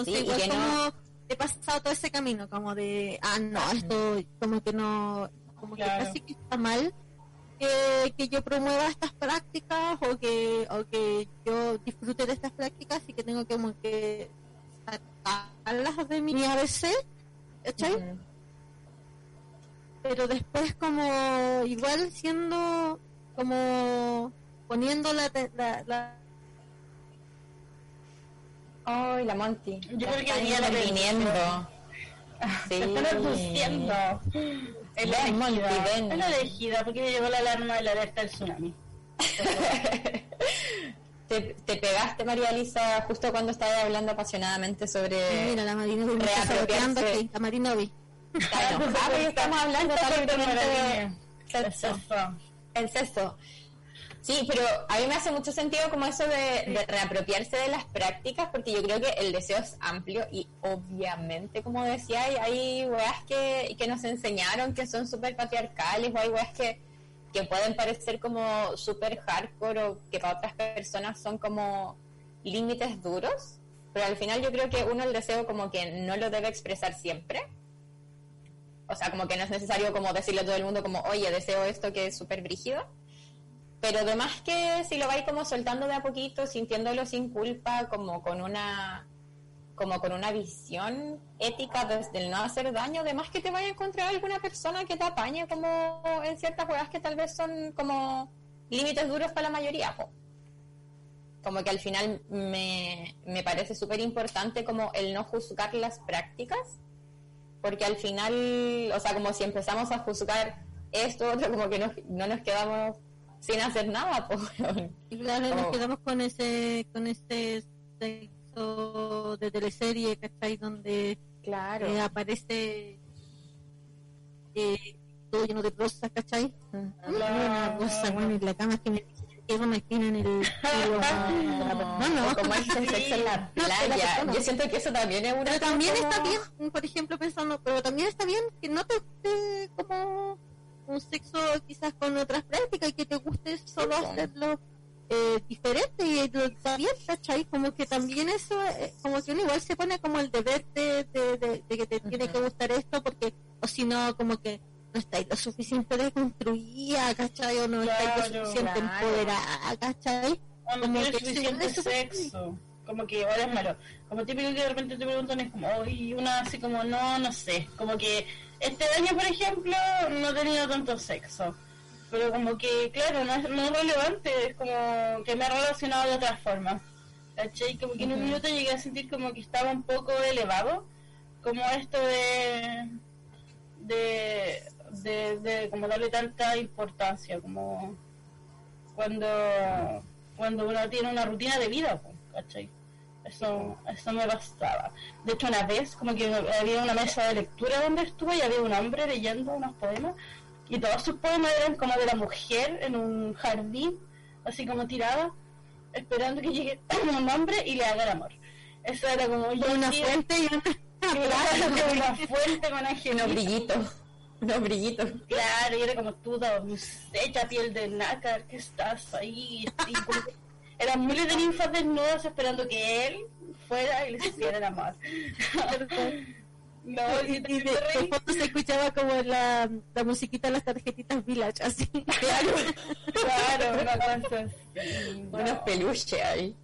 Entonces, Sí, igual como no- he pasado todo ese camino, como de, ah, no, esto como que no, como Claro. que casi que está mal que, que yo promueva estas prácticas o que, o que yo disfrute de estas prácticas y que tengo que como que sacarlas de mi ABC, ¿cachai? Ujú. Pero después como igual siendo como poniendo la, la, la Ay, la Monty. Yo creo que están venía la interviniendo. Sí. Están aduciendo. Es la Ven, Monty, elegida. ven. Es la elegida porque me llegó la alarma de la alerta del tsunami. (laughs) te, te pegaste, María Elisa, justo cuando estaba hablando apasionadamente sobre... mira la Marinovi me está saboteando reapropiarse. aquí, la Marinovi. Está enojada porque estamos hablando de. El sexo. Sí, pero a mí me hace mucho sentido como eso de, reapropiarse de las prácticas, porque yo creo que el deseo es amplio y obviamente, como decía, hay, hay weas que, que nos enseñaron que son súper patriarcales o hay weas que, que pueden parecer como súper hardcore o que para otras personas son como límites duros, pero al final yo creo que uno el deseo como que no lo debe expresar siempre. O sea, como que no es necesario como decirle a todo el mundo como, oye, deseo esto que es súper brígido. Pero además que si lo vais como soltando de a poquito, sintiéndolo sin culpa, como con una como con una visión ética desde el no hacer daño, además que te vaya a encontrar alguna persona que te apañe como en ciertas juegas que tal vez son como límites duros para la mayoría. Como que al final me, me parece súper importante como el no juzgar las prácticas, porque al final, o sea, como si empezamos a juzgar esto, otro, como que no, no nos quedamos sin hacer nada. (laughs) po. Y claro, nos quedamos con ese, con ese sexo de teleserie, ¿cachai? Donde Claro. eh, aparece eh, todo lleno de rosas, ¿cachai? Una rosa, bueno, en la cama que me una espina en el. (laughs) No, no, como este sexo en la playa. Yo siento que eso también es una Pero también está bien, por ejemplo, pensando, pero también está bien que no te como un sexo quizás con otras prácticas y que te guste solo hacerlo eh, diferente y bien, ¿cachai? Como que también eso, eh, como que uno igual se pone como el deber de, de, de- de que te tiene que gustar esto porque, o si no, como que no estáis lo suficiente deconstruida, ¿cachai? O no estáis lo Claro, suficiente claro. empoderada, ¿cachai? O no Como que suficiente sexo. Como que ahora es malo. Como típico que de repente te preguntan es como, y una así como, no, no sé. Como que este año, por ejemplo, no he tenido tanto sexo. Pero como que, claro, no es, no es relevante, es como que me ha relacionado de otra forma. ¿Cachai? Como que en un minuto llegué a sentir como que estaba un poco elevado. Como esto de... de, de, de como darle tanta importancia, como cuando cuando uno tiene una rutina de vida, ¿cachai? Eso, eso me bastaba. De hecho, una vez, como que había una mesa de lectura donde estuve y había un hombre leyendo unos poemas y todos sus poemas eran como de la mujer en un jardín, así como tirada, esperando que llegue (clears throat) un hombre y le haga el amor. Eso era como yo una fuente y una (laughs) Claro, (laughs) con una fuente con Unos angelitos. brillitos. Unos brillitos. Claro, y era como tú, hecha piel de nácar, que estás ahí. Y como que eran miles de ninfas desnudas esperando que él fuera y les hiciera el amor. (laughs) no, y, y, de, de fondo se escuchaba como la, la musiquita de las tarjetitas Village, así. (laughs) claro, claro, una cosa así. no. Unos peluches ahí.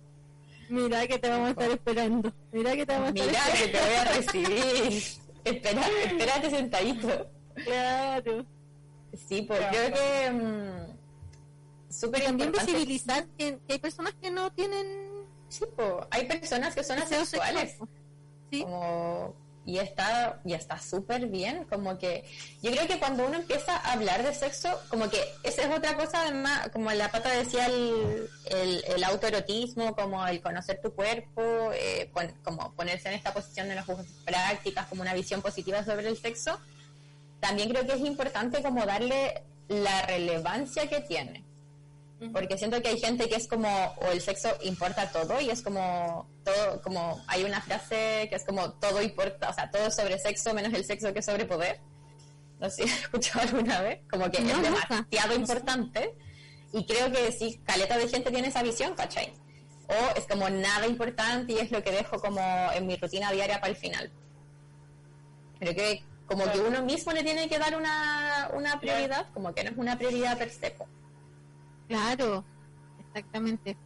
Mira que te vamos a estar esperando. Mira que te vamos a estar Mira que te voy a recibir. Espera, espérate sentadito. Claro. Sí, pues Claro. creo que mm, súper También importante. visibilizar que, que hay personas que no tienen Sí, hay personas que son asexuales. sexual. Sí, como y está y está súper bien como que yo creo que cuando uno empieza a hablar de sexo como que esa es otra cosa además como la pata decía el, el, el autoerotismo como el conocer tu cuerpo eh, pon- como ponerse en esta posición de las prácticas como una visión positiva sobre el sexo también creo que es importante como darle la relevancia que tiene Porque siento que hay gente que es como, o el sexo importa todo, y es como, todo, como, hay una frase que es como, todo importa, o sea, todo sobre sexo menos el sexo que es sobre poder. No sé si (laughs) has escuchado alguna vez, como que es demasiado importante, y creo que sí, caleta de gente tiene esa visión, ¿cachai? O es como nada importante y es lo que dejo como en mi rutina diaria para el final. Creo que como que uno mismo le tiene que dar una, una prioridad, como que no es una prioridad per se. Claro, exactamente.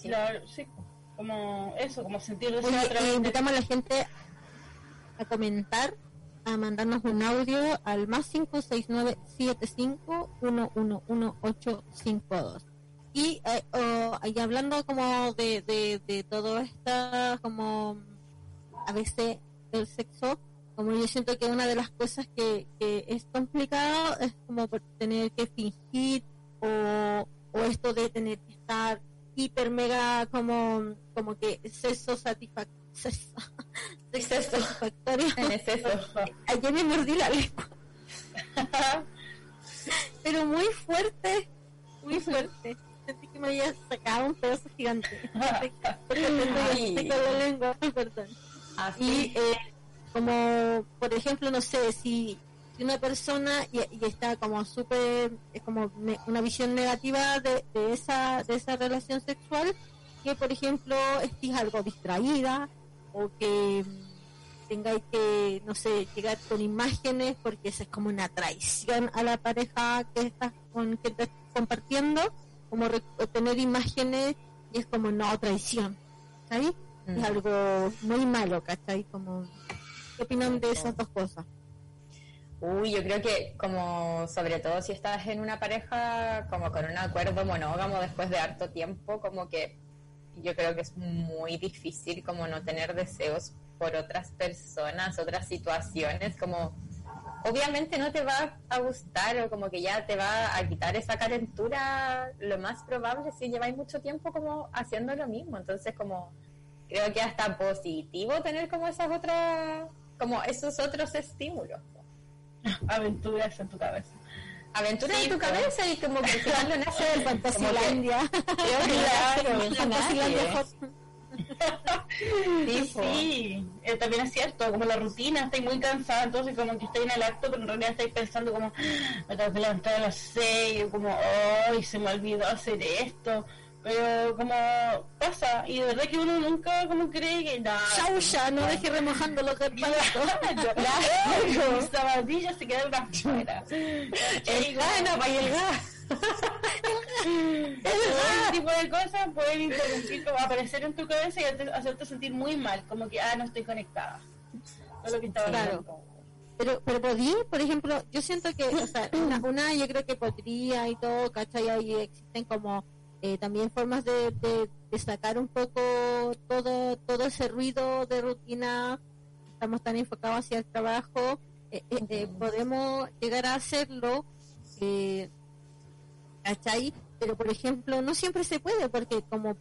Claro, sí, como eso, como sentir Oye, eh, invitamos a la gente a comentar, a mandarnos un audio al más 569-75-111852. Y, eh, y hablando como de, de, de todo esta, como a veces el sexo, como yo siento que una de las cosas que, que es complicado es como tener que fingir o, o esto de tener que estar hiper mega como como que sexo (laughs) satisfactorio. Satisfactorio (laughs) ayer me mordí la lengua. (laughs) Pero muy fuerte muy fuerte. Sentí que me había sacado un pedazo gigante. Porque tengo la lengua perdón. Y eh, como por ejemplo no sé si si una persona y, está como súper, es como una visión negativa de, esa, de esa relación sexual, que por ejemplo estés algo distraída o que tengáis que, no sé, llegar con imágenes porque esa es como una traición a la pareja que estás con que estás compartiendo, como tener imágenes y es como no traición, ¿sabes? Es mm. algo muy malo, ¿cachai? Como, ¿qué opinan de esas dos cosas? Uy, yo creo que como sobre todo si estás en una pareja como con un acuerdo monógamo después de harto tiempo, como que yo creo que es muy difícil como no tener deseos por otras personas, otras situaciones, como obviamente no te va a gustar o como que ya te va a quitar esa calentura, lo más probable si lleváis mucho tiempo como haciendo lo mismo, entonces como creo que hasta positivo tener como esas otras, como esos otros estímulos. (laughs) aventuras en tu cabeza. Aventuras en tu cabeza y como que cuando nace del Fantasilandia. Claro, (laughs) Sí, sí. Eh, también es cierto, como la rutina, estoy muy cansada, entonces como que estoy en el acto, pero en realidad estoy pensando como, ah, me tengo que levantar a las seis, como, hoy se me olvidó hacer esto, pero como pasa y de verdad que uno nunca como cree que nada. Chau ya no deje remojando los claro. mis zapatillas se quedaron afuera. (laughs) El gas. Para el gas. Ese tipo de cosas pueden interrumpir aparecer en tu cabeza y hacerte sentir muy mal como que ah no estoy conectada. Es lo que estaba claro. pero pero podí por ejemplo yo siento que o sea una, una yo creo que podría y todo ¿cachai? ahí existen como eh, también formas de, de, sacar un poco todo todo ese ruido de rutina estamos tan enfocados hacia el trabajo eh, eh, podemos llegar a hacerlo ¿cachai? pero por ejemplo no siempre se puede porque como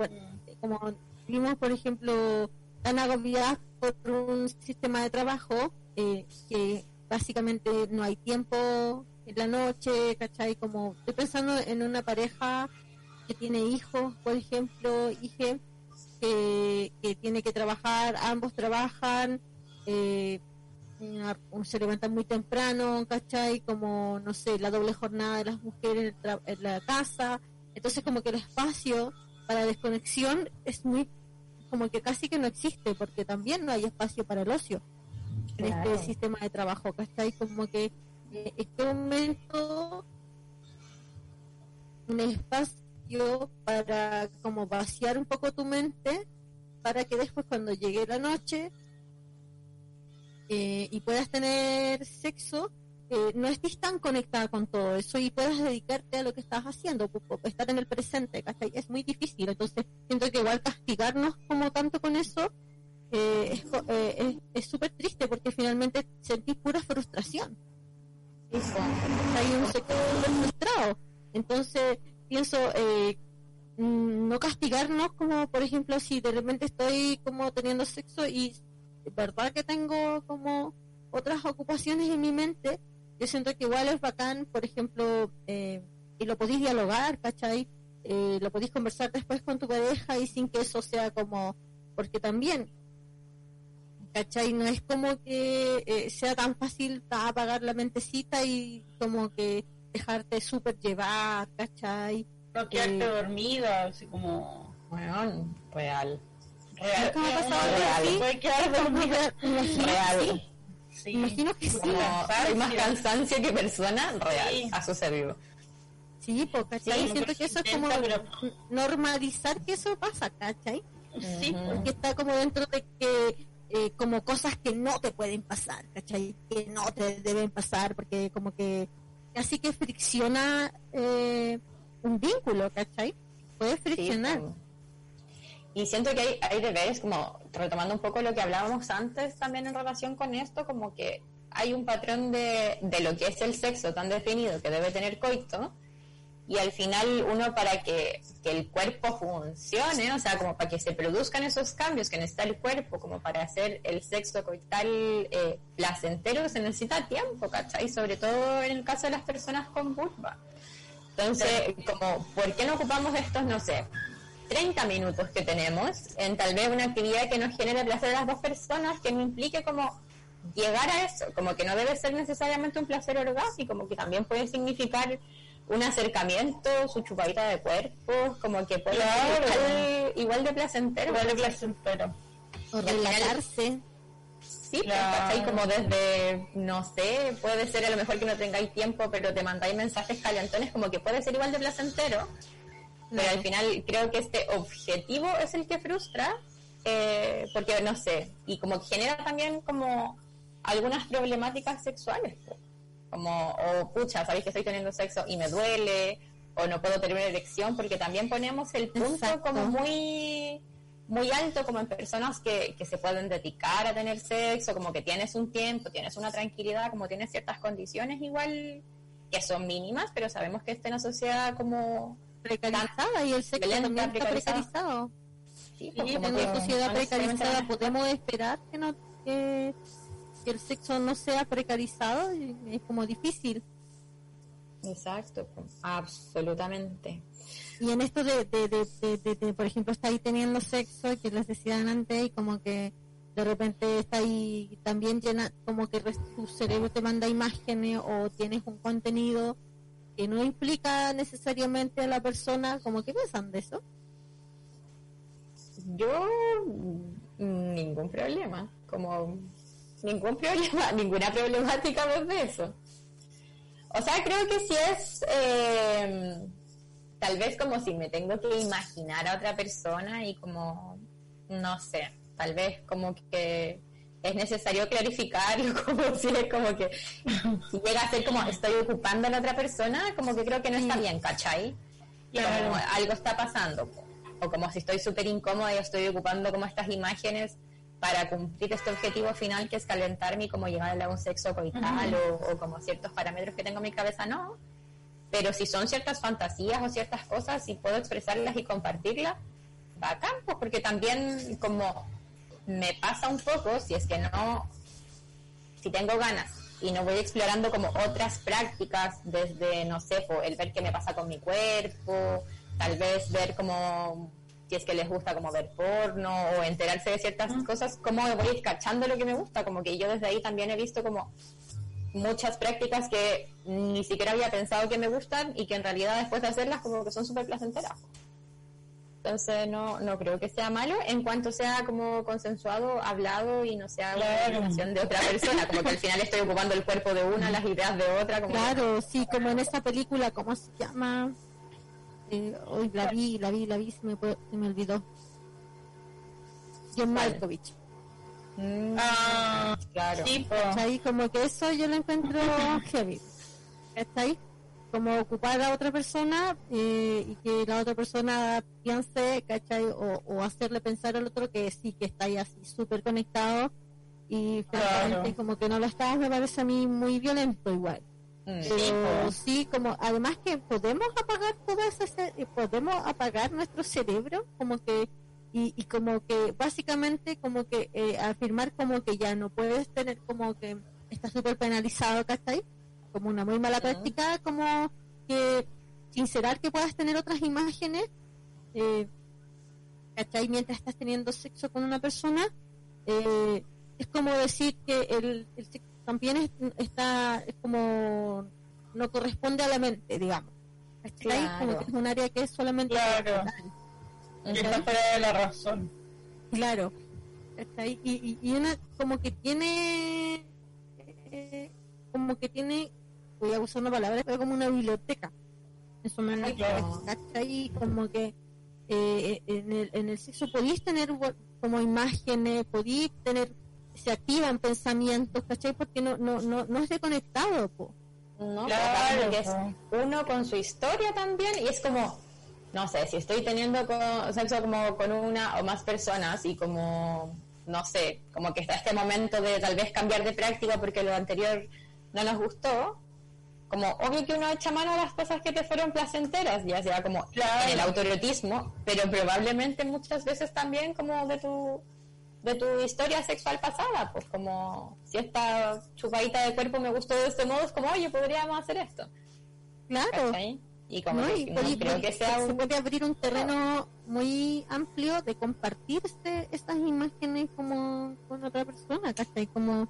como vimos por ejemplo tan agobiadas por un sistema de trabajo que básicamente no hay tiempo en la noche, ¿cachai? Como estoy pensando en una pareja que tiene hijos, por ejemplo, hija que, que tiene que trabajar, ambos trabajan, eh, se levantan muy temprano, ¿cachai? Como, no sé, la doble jornada de las mujeres en, la casa. Entonces, como que el espacio para desconexión es muy, como que casi que no existe, porque también no hay espacio para el ocio en este sistema de trabajo, ¿cachai? Como que eh, este momento, un espacio para como vaciar un poco tu mente para que después cuando llegue la noche eh, y puedas tener sexo, eh, no estés tan conectada con todo eso y puedas dedicarte a lo que estás haciendo, estar en el presente, Es muy difícil, entonces siento que igual castigarnos como tanto con eso eh, es súper triste porque finalmente sentís pura frustración. Hay un sector frustrado. Entonces, pienso eh, mm, no castigarnos como por ejemplo si de repente estoy como teniendo sexo y verdad que tengo como otras ocupaciones en mi mente yo siento que igual es bacán por ejemplo eh, y lo podéis dialogar, ¿cachai? Eh, lo podéis conversar después con tu pareja y sin que eso sea como, porque también, ¿cachai? No es como que eh, sea tan fácil apagar la mentecita y como que dejarte súper llevar, ¿cachai? No quedarte Eh, dormida, así como... Bueno, real. Real. ¿Cómo ha pasado? Puede quedar. (laughs) Imagino, Real. Sí. imagino que sí. Como hay más cansancio que persona, real. Sí. Ha sucedido. Sí, pues, ¿cachai? Siento pero que eso es como pero- normalizar que eso pasa, ¿cachai? Sí. Porque está como dentro de que, eh, como cosas que no te pueden pasar, ¿cachai? Que no te deben pasar, porque como que casi que fricciona eh, un vínculo, ¿cachai? Puede friccionar. Y siento que hay, hay deberes, como retomando un poco lo que hablábamos antes también en relación con esto, como que hay un patrón de, de lo que es el sexo tan definido que debe tener coito, y al final uno para que, que el cuerpo funcione, o sea, como para que se produzcan esos cambios que necesita el cuerpo, como para hacer el sexo coital eh, placentero, se necesita tiempo, ¿cachai? Sobre todo en el caso de las personas con vulva. Entonces, como, ¿por qué no ocupamos estos, no sé, 30 minutos que tenemos en tal vez una actividad que nos genere placer a las dos personas, que no implique como llegar a eso, como que no debe ser necesariamente un placer orgánico, como que también puede significar un acercamiento, su chupadita de cuerpo, como que puede Claro. ser igual, igual de placentero. igual de placentero. O relajarse. Sí, pues, Claro. Como desde, no sé, puede ser a lo mejor que no tengáis tiempo, pero te mandáis mensajes calentones, como que puede ser igual de placentero, pero al final creo que este objetivo es el que frustra, eh, porque no sé, y como que genera también como algunas problemáticas sexuales, po. Como, o pucha, sabéis que estoy teniendo sexo y me duele, o no puedo tener una erección, porque también ponemos el punto Exacto. como muy muy alto como en personas que, que se pueden dedicar a tener sexo, como que tienes un tiempo, tienes una tranquilidad, como tienes ciertas condiciones igual que son mínimas, pero sabemos que está en una sociedad como Precarizada y el sexo también está precarizada. precarizado. sí, Sí, como en como que una sociedad no precarizada podemos esperar que no que, que el sexo no sea precarizado y es como difícil Exacto, absolutamente. y en esto de, de, de, de- por ejemplo está ahí teniendo sexo que les decían antes y como que de repente está ahí también llena como que tu cerebro te manda imágenes o tienes un contenido que no implica necesariamente a la persona como que piensan de eso Yo mm, ningún problema, como ningún problema, (laughs) ninguna problemática desde eso. O sea, creo que si es eh, tal vez como si me tengo que imaginar a otra persona y como, no sé, tal vez como que es necesario clarificarlo, (laughs) como si es como que si llega a ser como estoy ocupando a la otra persona, como que creo que no está bien, ¿cachai? Claro. como algo está pasando. O como si estoy súper incómoda y estoy ocupando como estas imágenes para cumplir este objetivo final que es calentarme y como llegar a un sexo coital o, o como ciertos parámetros que tengo en mi cabeza, no. Pero si son ciertas fantasías o ciertas cosas, si puedo expresarlas y compartirlas, bacán, pues porque también como me pasa un poco, si es que no, si tengo ganas y no voy explorando como otras prácticas desde, no sé, po, el ver qué me pasa con mi cuerpo, tal vez ver como si es que les gusta como ver porno o enterarse de ciertas cosas, cómo voy a ir cachando lo que me gusta, como que yo desde ahí también he visto como muchas prácticas que ni siquiera había pensado que me gustan y que en realidad después de hacerlas como que son súper placenteras. Entonces no, no creo que sea malo en cuanto sea como consensuado, hablado y no sea una Claro. imaginación de otra persona, como que al final estoy ocupando el cuerpo de una, las ideas de otra, como Claro, sí, como en esa película, ¿cómo se llama? Hoy la vi, la vi, la vi, se me, se me olvidó. John. Malkovich. Mm, Ah, claro. sí. ¿Cachai? Como que eso yo lo encuentro (laughs) heavy. ¿Cachai? Como ocupar a otra persona eh, y que la otra persona piense, ¿cachai? O, o hacerle pensar al otro que sí, que está ahí así súper conectado y francamente como que no lo está, me parece a mí muy violento igual. Mm. Pero sí, como además que podemos apagar todo ese, ce- eh, podemos apagar nuestro cerebro, como que y, y como que básicamente como que eh, afirmar como que ya no puedes tener como que está súper penalizado, ¿cachai? Como una muy mala Ujú. práctica, como que sincerar que puedas tener otras imágenes, eh, ¿cachai? Mientras estás teniendo sexo con una persona, eh, es como decir que el, el sexo también es, está, es como, no corresponde a la mente, digamos. Claro. Como que es un área que es solamente Claro. está fuera de la razón. Claro. ¿cachai? Y, y, y una como que tiene eh, como que tiene voy a usar una palabra pero como una biblioteca en su manera Claro. ¿cachai? como que eh, en, el, en el sexo podéis tener como imágenes podéis tener se activan pensamientos ¿cachai? porque no no no, no es desconectado po. ¿no? Claro, Como que es po. uno con su historia también y es como, no sé, si estoy teniendo co- sexo como con una o más personas y como, no sé, como que está este momento de tal vez cambiar de práctica porque lo anterior no nos gustó, como obvio que uno echa mano a las cosas que te fueron placenteras, ya sea como Claro. en el autoerotismo, pero probablemente muchas veces también como de tu de tu historia sexual pasada, pues como si esta chupadita de cuerpo me gustó de este modo, es como, oye, podríamos hacer esto. claro ¿cachai? Y como ¿no? que Y no podéis- creo que sea se un... puede abrir un terreno muy amplio de compartirse estas imágenes como con otra persona ¿cachai? como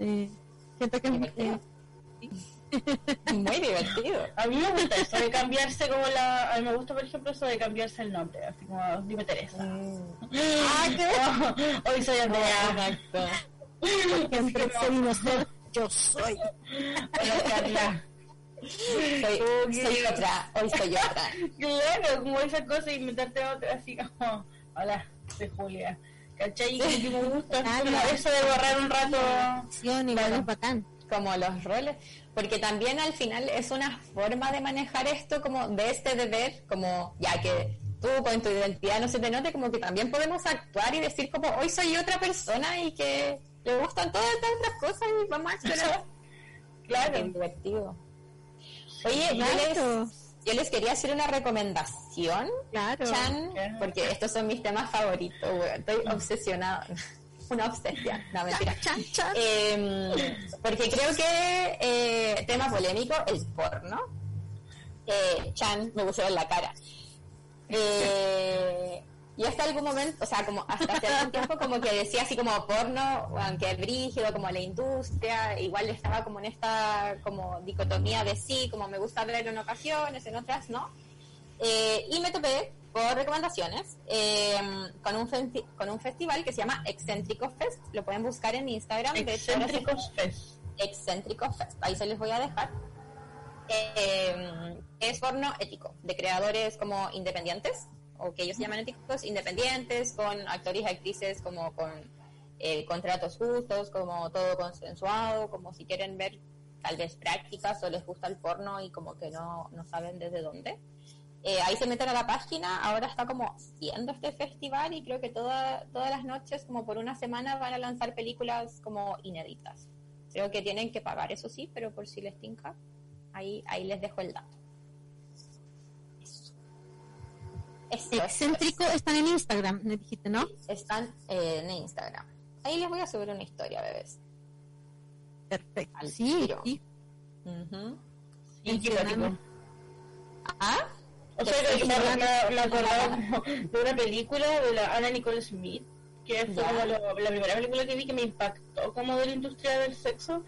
eh, siento que Divertido. Muy divertido. A mí me gusta eso de cambiarse como la... A mí me gusta, por ejemplo, eso de cambiarse el nombre. Así como, dime Teresa. Ah, qué Hoy soy Andrea. Exacto. Siempre soy inocente, yo soy. Hola, Carla. Soy, soy otra, hoy soy otra. Claro, como esa cosa y inventarte otra así como, hola, soy Julia. ¿Cachai? Y me gusta Claro. como eso de borrar un rato. Es bacán. Como los roles, porque también al final es una forma de manejar esto como de este deber, como ya que tú con tu identidad no se te note, como que también podemos actuar y decir como hoy soy otra persona y que le gustan todas estas otras cosas y vamos a explorar. (laughs) Claro. divertido. Oye, yo Claro, les, yo les quería hacer una recomendación, claro. Chan, Claro. porque estos son mis temas favoritos, weón. Estoy obsesionada. (laughs) Una obsesión, no mentira. Chan, chan. Eh, porque creo que eh, tema polémico, el porno. Eh, Chan me pusieron la cara. Eh, y hasta algún momento, o sea, como hasta hace algún tiempo como que decía así como porno, aunque brígido, como la industria, igual estaba como en esta como dicotomía de sí, como me gusta verlo en ocasiones, en otras no. Eh, y me topé por recomendaciones eh, con, un con un festival que se llama Excéntrico Fest. Lo pueden buscar en Instagram. Excéntricos Fest. Excéntrico Fest. Ahí se les voy a dejar. Eh, es porno ético, de creadores como independientes, o que ellos se llaman éticos, independientes, con actores y actrices como con eh, contratos justos, como todo consensuado, como si quieren ver tal vez prácticas o les gusta el porno y como que no, no saben desde dónde. Eh, ahí se meten a la página, ahora está como siendo este festival y creo que toda, todas las noches, como por una semana, van a lanzar películas como inéditas. Creo que tienen que pagar, eso sí, pero por si les tinca, ahí, ahí les dejo el dato. Eso. Excéntrico están en Instagram, me dijiste, ¿no? Están eh, en Instagram. Ahí les voy a subir una historia, bebés. Perfecto. Al Sí, sí. Qué cuático. ¿Ah? O sea, que me, me, me acordaba como de una película de la Anna Nicole Smith, que fue como lo- la primera película que vi que me impactó como de la industria del sexo,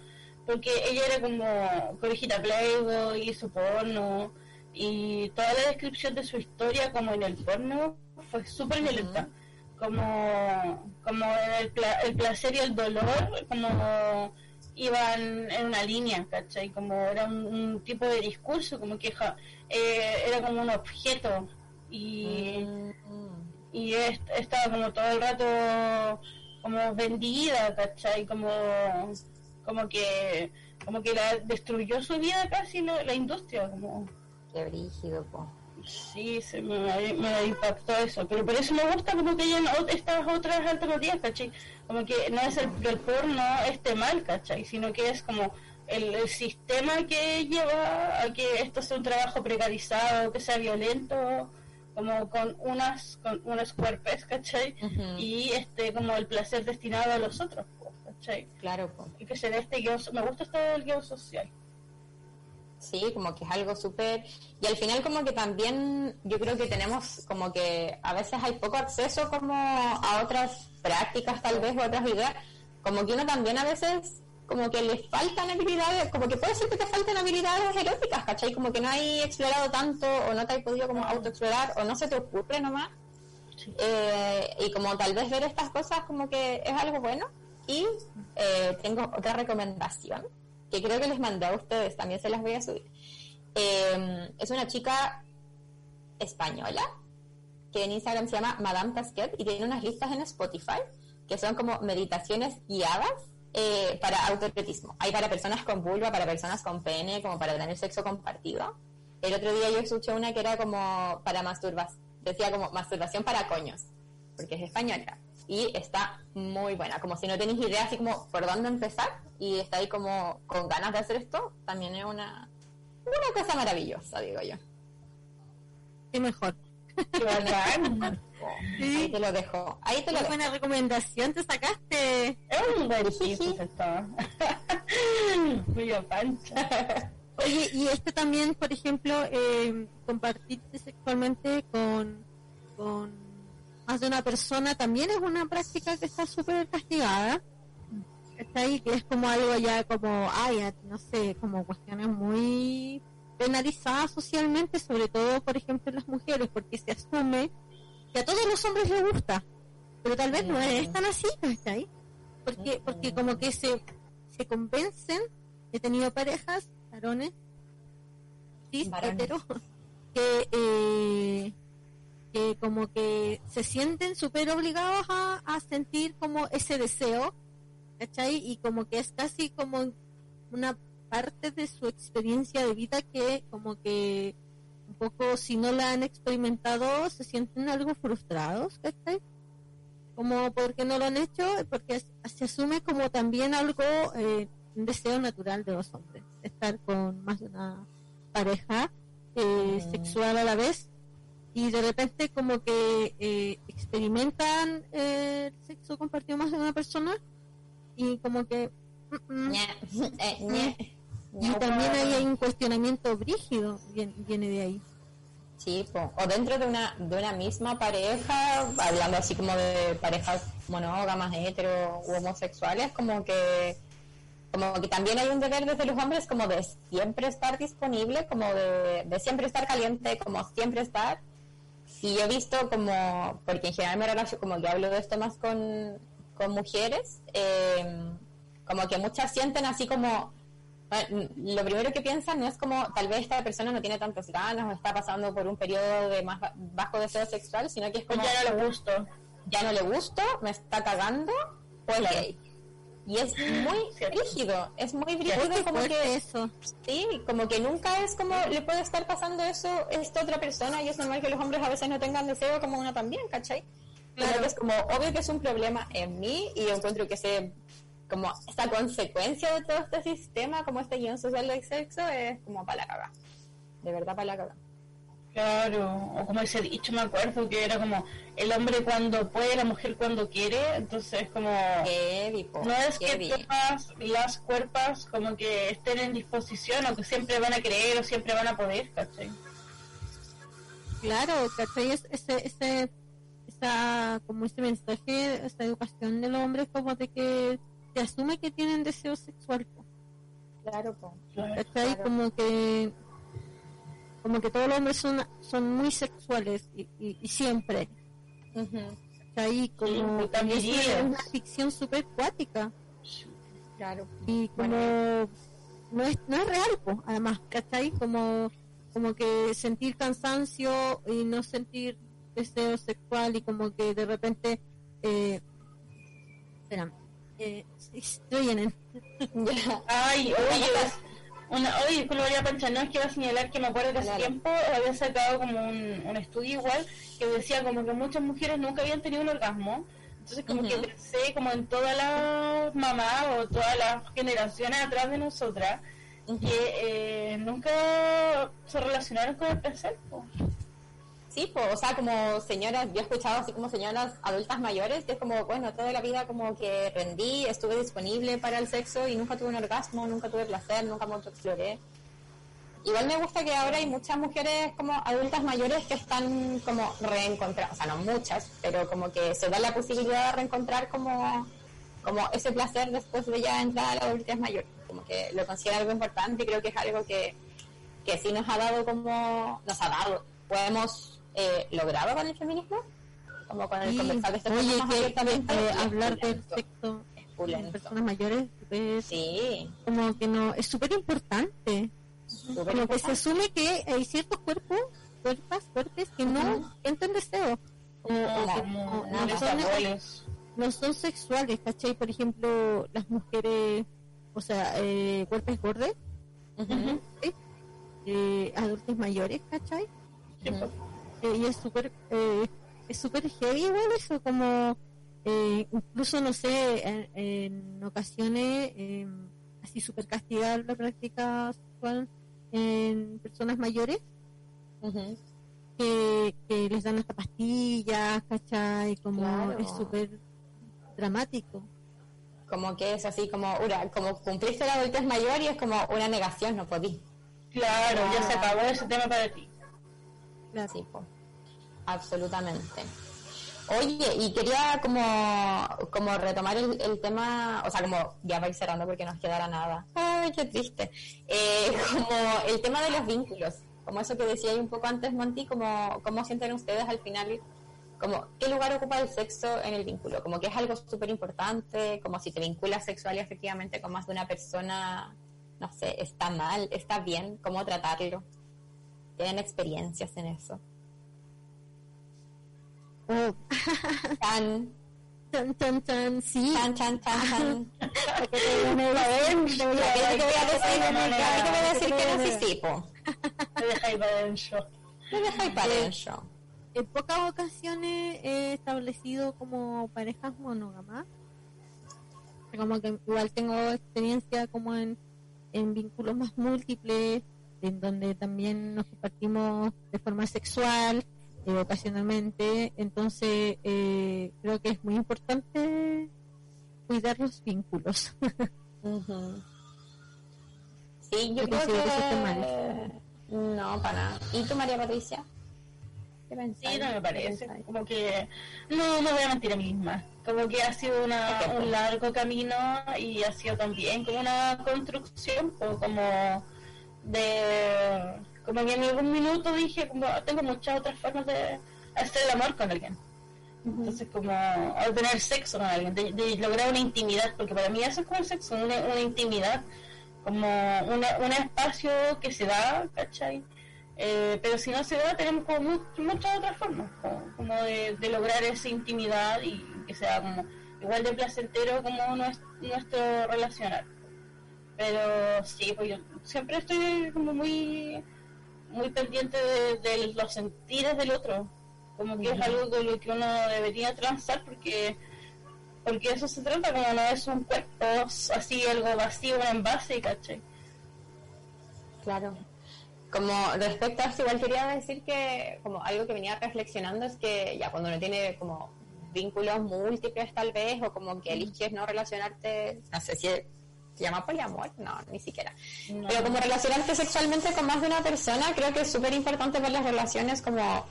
porque ella era como conejita Playboy y su porno, y toda la descripción de su historia como en el porno fue súper violenta. Como, como el, pla- el placer y el dolor, como iban en una línea, ¿cachai? Como era un, un tipo de discurso, como que ja- eh, era como un objeto y, Mm. y est- estaba como todo el rato como vendida, ¿cachai? Como, como que como que la destruyó su vida casi la, la industria, como Qué brígido, po. Sí, se me, me impactó eso, pero por eso me gusta como que hayan estas otras alternativas, ¿cachai? Como que no es el, que el porno esté mal, ¿cachai? Sino que es como el, el sistema que lleva a que esto sea un trabajo precarizado, que sea violento, como con unas con unos cuerpos, ¿cachai? Y este como el placer destinado a los otros, po, ¿cachai? Claro, po. Y que se dé este guion, me gusta esto del guion social. Sí, como que es algo súper... Y al final como que también yo creo que tenemos como que a veces hay poco acceso como a otras prácticas tal vez o otras ideas. Como que uno también a veces como que le faltan habilidades, como que puede ser que te falten habilidades eróticas, ¿cachai? Como que no hay explorado tanto o no te hay podido como autoexplorar o no se te ocurre nomás. Eh, y como tal vez ver estas cosas como que es algo bueno. Y eh, tengo otra recomendación que creo que les mandé a ustedes, también se las voy a subir. Eh, es una chica española que en Instagram se llama Madame Tasquet y tiene unas listas en Spotify que son como meditaciones guiadas eh, para autoerotismo. Hay para personas con vulva, para personas con pene, como para tener sexo compartido. El otro día yo escuché una que era como para masturbación, decía como masturbación para coños, porque es española y está muy buena. Como si no tenéis idea así como por dónde empezar y está ahí como con ganas de hacer esto, también es una, una cosa maravillosa, digo yo. Qué mejor. Ahí te lo dejo. Ahí te lo Qué dejo. buena recomendación te sacaste. Esto. (laughs) Muy pancha. Oye, y este también, por ejemplo, eh, compartirte sexualmente con, con más de una persona también es una práctica que está súper castigada. Está ahí, que es como algo ya como, ay, no sé, como cuestiones muy penalizadas socialmente, sobre todo, por ejemplo, en las mujeres, porque se asume que a todos los hombres les gusta, pero tal vez no es tan así, ¿está ahí? Porque, porque como que se, se convencen, he tenido parejas, varones, cis, que, eh, que como que se sienten súper obligados a, a sentir como ese deseo, ¿cachai? Y como que es casi como una parte de su experiencia de vida que como que un poco si no la han experimentado se sienten algo frustrados, ¿cachai? Como porque no lo han hecho, porque se asume como también algo, eh, un deseo natural de los hombres, estar con más de una pareja eh, Mm. sexual a la vez y de repente como que eh, experimentan eh, el sexo compartido más de una persona y como que mm, mm, (laughs) eh, ñe. y también ahí hay un cuestionamiento brígido viene, viene de ahí Sí, po. o dentro de una, de una misma pareja, hablando así como de parejas monógamas, hetero u homosexuales, como que como que también hay un deber desde los hombres como de siempre estar disponible, como de, de siempre estar caliente, como siempre estar. Yo he visto como, porque en general me relaciono, como yo hablo de esto más con, con mujeres, eh, como que muchas sienten así como, eh, lo primero que piensan no es como tal vez esta persona no tiene tantas ganas o está pasando por un periodo de más ba- bajo deseo sexual, sino que es Pues como ya no le gusto. ya no le gusto, me está cagando, o es gay. Y es muy rígido, es muy rígido como que eso sí, como que nunca es como le puede estar pasando eso a esta otra persona y es normal que los hombres a veces no tengan deseo como uno también, ¿cachai? Claro. Claro. es como obvio que es un problema en mí y yo encuentro que ese como esta consecuencia de todo este sistema, como este guion social del sexo, es como para la caga. De verdad para la caga. Claro, o como ese dicho, me acuerdo que era como el hombre cuando puede, la mujer cuando quiere, entonces como no es que todas las cuerpas como que estén en disposición o que siempre van a querer o siempre van a poder, ¿cachai? claro ¿cachai? Es- ese ese esa como ese mensaje esa educación del hombre como de que se asume que tienen deseo sexual Claro, po. ¿cachai? Claro. como que como que todos los hombres son son muy sexuales y, y, y siempre Ujú, ¿cachai? como Sí, eso es una ficción súper cuática Claro. y como no es no es real po, además ¿cachai? como como que sentir cansancio y no sentir deseo sexual y como que de repente eh, espera eh, estoy en el. (laughs) Ay, oye, una, oye, con María Pancha, no es que va a señalar que me acuerdo que hace Claro. tiempo había sacado como un, un estudio igual que decía como que muchas mujeres nunca habían tenido un orgasmo. Entonces como que pensé como en todas las mamás o todas las generaciones atrás de nosotras que eh, nunca se relacionaron con el placer. Sí, po, o sea, como señoras, yo he escuchado así como señoras adultas mayores, que es como, bueno, toda la vida como que rendí, estuve disponible para el sexo y nunca tuve un orgasmo, nunca tuve placer, nunca me autoexploré. igual me gusta que ahora hay muchas mujeres como adultas mayores que están como reencontradas, o sea, no muchas, pero como que se da la posibilidad de reencontrar como, como ese placer después de ya entrar a la adultez mayor. Como que lo considero algo importante y creo que es algo que, que sí nos ha dado como, nos ha dado, podemos eh, logrado con el feminismo, como con el Sí, conversar de estos oye, temas abiertamente, eh, hablar del sexo en personas mayores es Sí, como que no es súper importante como que se asume que hay ciertos cuerpos cuerpos cuerpos que no sienten deseo o, o no, no los son, no son sexuales ¿cachai? por ejemplo las mujeres o sea eh, cuerpos gordos eh, adultos mayores ¿cachai? Sí. Eh, y es súper eh, es súper heavy igual eso como eh, incluso no sé en, en ocasiones eh, así súper castigar la práctica sexual en personas mayores que, que les dan hasta pastillas ¿cachai? como Claro. es súper dramático como que es así como una, como cumpliste la adultez mayor y es como una negación, no podí. Claro, ya se acabó ese tema para ti. Sí, po. absolutamente. Oye, y quería como, como retomar el, el tema, o sea, como ya va a ir cerrando porque nos quedará nada. Ay, qué triste. Eh, (laughs) como el tema de los vínculos, como eso que decía un poco antes, Monty, como cómo sienten ustedes al final, como qué lugar ocupa el sexo en el vínculo, como que es algo súper importante, como si te vinculas sexual y efectivamente con más de una persona, no sé, está mal, está bien, cómo tratarlo. ¿Tienen experiencias en eso? Oh, Tan, tan, tan, tan, sí. tan, tan, tan, tan. Te voy a decir, te voy a ¿Qué te voy a decir? no, no, no, ¿Qué te voy a decir que no, no no. sí, po? Te deja ahí para adentro. Me deja ahí para adentro. en pocas ocasiones he establecido como parejas monógamas. Como que igual tengo experiencia como en, en vínculos más múltiples, en donde también nos compartimos de forma sexual, eh, ocasionalmente. Entonces, eh, creo que es muy importante cuidar los vínculos. (laughs) Ujú. Sí, yo Yo creo considero que eso está que... No, para nada. ¿Y tú, María Patricia? Sí, no me ¿Qué parece. Como que no me voy a mentir a mí misma. Como que ha sido una, Ok, pues. un largo camino y ha sido también como una construcción, como de. Como que en algún minuto dije, como tengo muchas otras formas de hacer el amor con alguien. Entonces, como o tener sexo con alguien, de, de lograr una intimidad, porque para mí eso es como el sexo, una, una intimidad, como una, un espacio que se da, ¿cachai? Eh, pero si no se da, tenemos como mu- muchas otras formas, como, como de, de lograr esa intimidad y que sea como igual de placentero como nues- nuestro relacionar. Pero sí, pues yo siempre estoy como muy muy pendiente de, de los sentires del otro, como que es algo con lo que uno debería transar porque porque eso se trata como no es un cuerpo así algo vacío, un envase, ¿cachai? Claro. Como respecto a eso, igual quería decir que como algo que venía reflexionando es que ya cuando uno tiene como vínculos múltiples tal vez o como que eliges no relacionarte, no sé si se llama poliamor, no, ni siquiera. No. Pero como relacionarte sexualmente con más de una persona, creo que es súper importante ver las relaciones como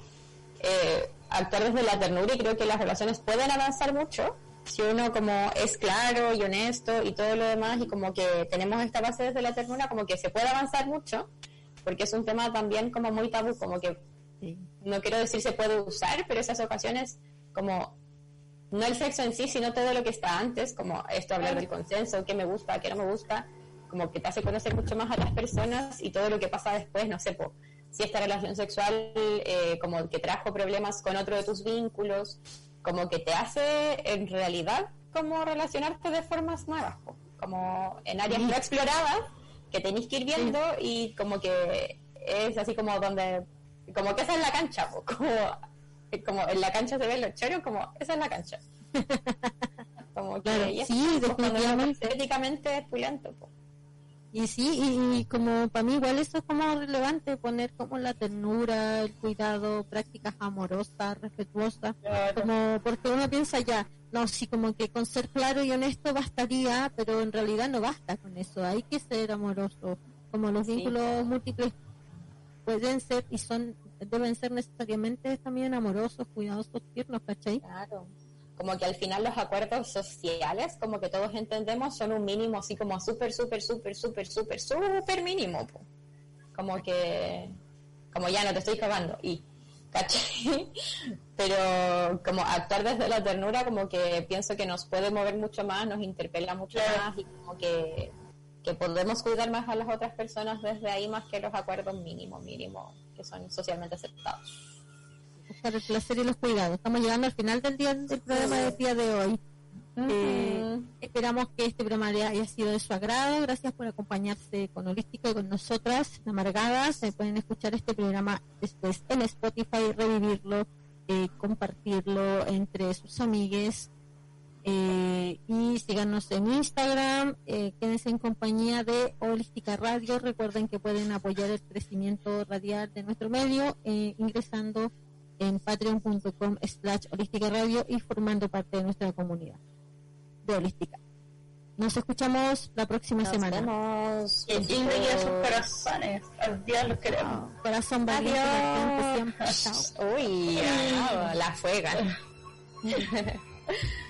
eh, actuar desde la ternura y creo que las relaciones pueden avanzar mucho si uno como es claro y honesto y todo lo demás y como que tenemos esta base desde la ternura, como que se puede avanzar mucho porque es un tema también como muy tabú, como que no quiero decir se puede usar, pero esas ocasiones como no el sexo en sí, sino todo lo que está antes, como esto hablar del consenso, qué me gusta, qué no me gusta, como que te hace conocer mucho más a las personas y todo lo que pasa después, no sé, po, si esta relación sexual eh, como que trajo problemas con otro de tus vínculos, como que te hace en realidad como relacionarte de formas nuevas, po, como en áreas no exploradas que tenéis que ir viendo y como que es así como donde, como que esa es la cancha, po, como, (laughs) como en la cancha se ven los choros, como esa es la cancha. (laughs) como que Claro, y sí, definitivamente. estéticamente es pulento, po. Y sí, y, y como para mí igual eso es como relevante, poner como la ternura, el cuidado, prácticas amorosas, respetuosas, Claro. como porque uno piensa ya, no, sí, como que con ser claro y honesto bastaría, pero en realidad no basta con eso, hay que ser amoroso, como los Sí. vínculos múltiples pueden ser y son deben ser necesariamente también amorosos, cuidadosos, tiernos, ¿cachai? Claro. Como que al final los acuerdos sociales, como que todos entendemos, son un mínimo así como súper, súper, súper, súper, súper, súper mínimo. po. Como que, como ya no te estoy cagando. Y, ¿cachai? (laughs) Pero como actuar desde la ternura, como que pienso que nos puede mover mucho más, nos interpela mucho Claro. más y como que, que podemos cuidar más a las otras personas desde ahí más que los acuerdos mínimos, mínimos, que son socialmente aceptados. Buscar el placer y los cuidados. Estamos llegando al final del día del programa del día de hoy. Eh, esperamos que este programa haya sido de su agrado. Gracias por acompañarse con Holístico y con nosotras, amargadas. Eh, pueden escuchar este programa después en Spotify, revivirlo, eh, compartirlo entre sus amigues. Eh, y síganos en Instagram. Eh, quédense en compañía de Holística Radio. Recuerden que pueden apoyar el crecimiento radial de nuestro medio eh, ingresando en patreon.com slash holística radio y formando parte de nuestra comunidad de holística. Nos escuchamos la próxima Nos semana. vemos. Y a sus corazones. Al día los queremos. Corazón valiente, Adiós. latente siempre. Chao. Uy, ah, la fuega. (laughs)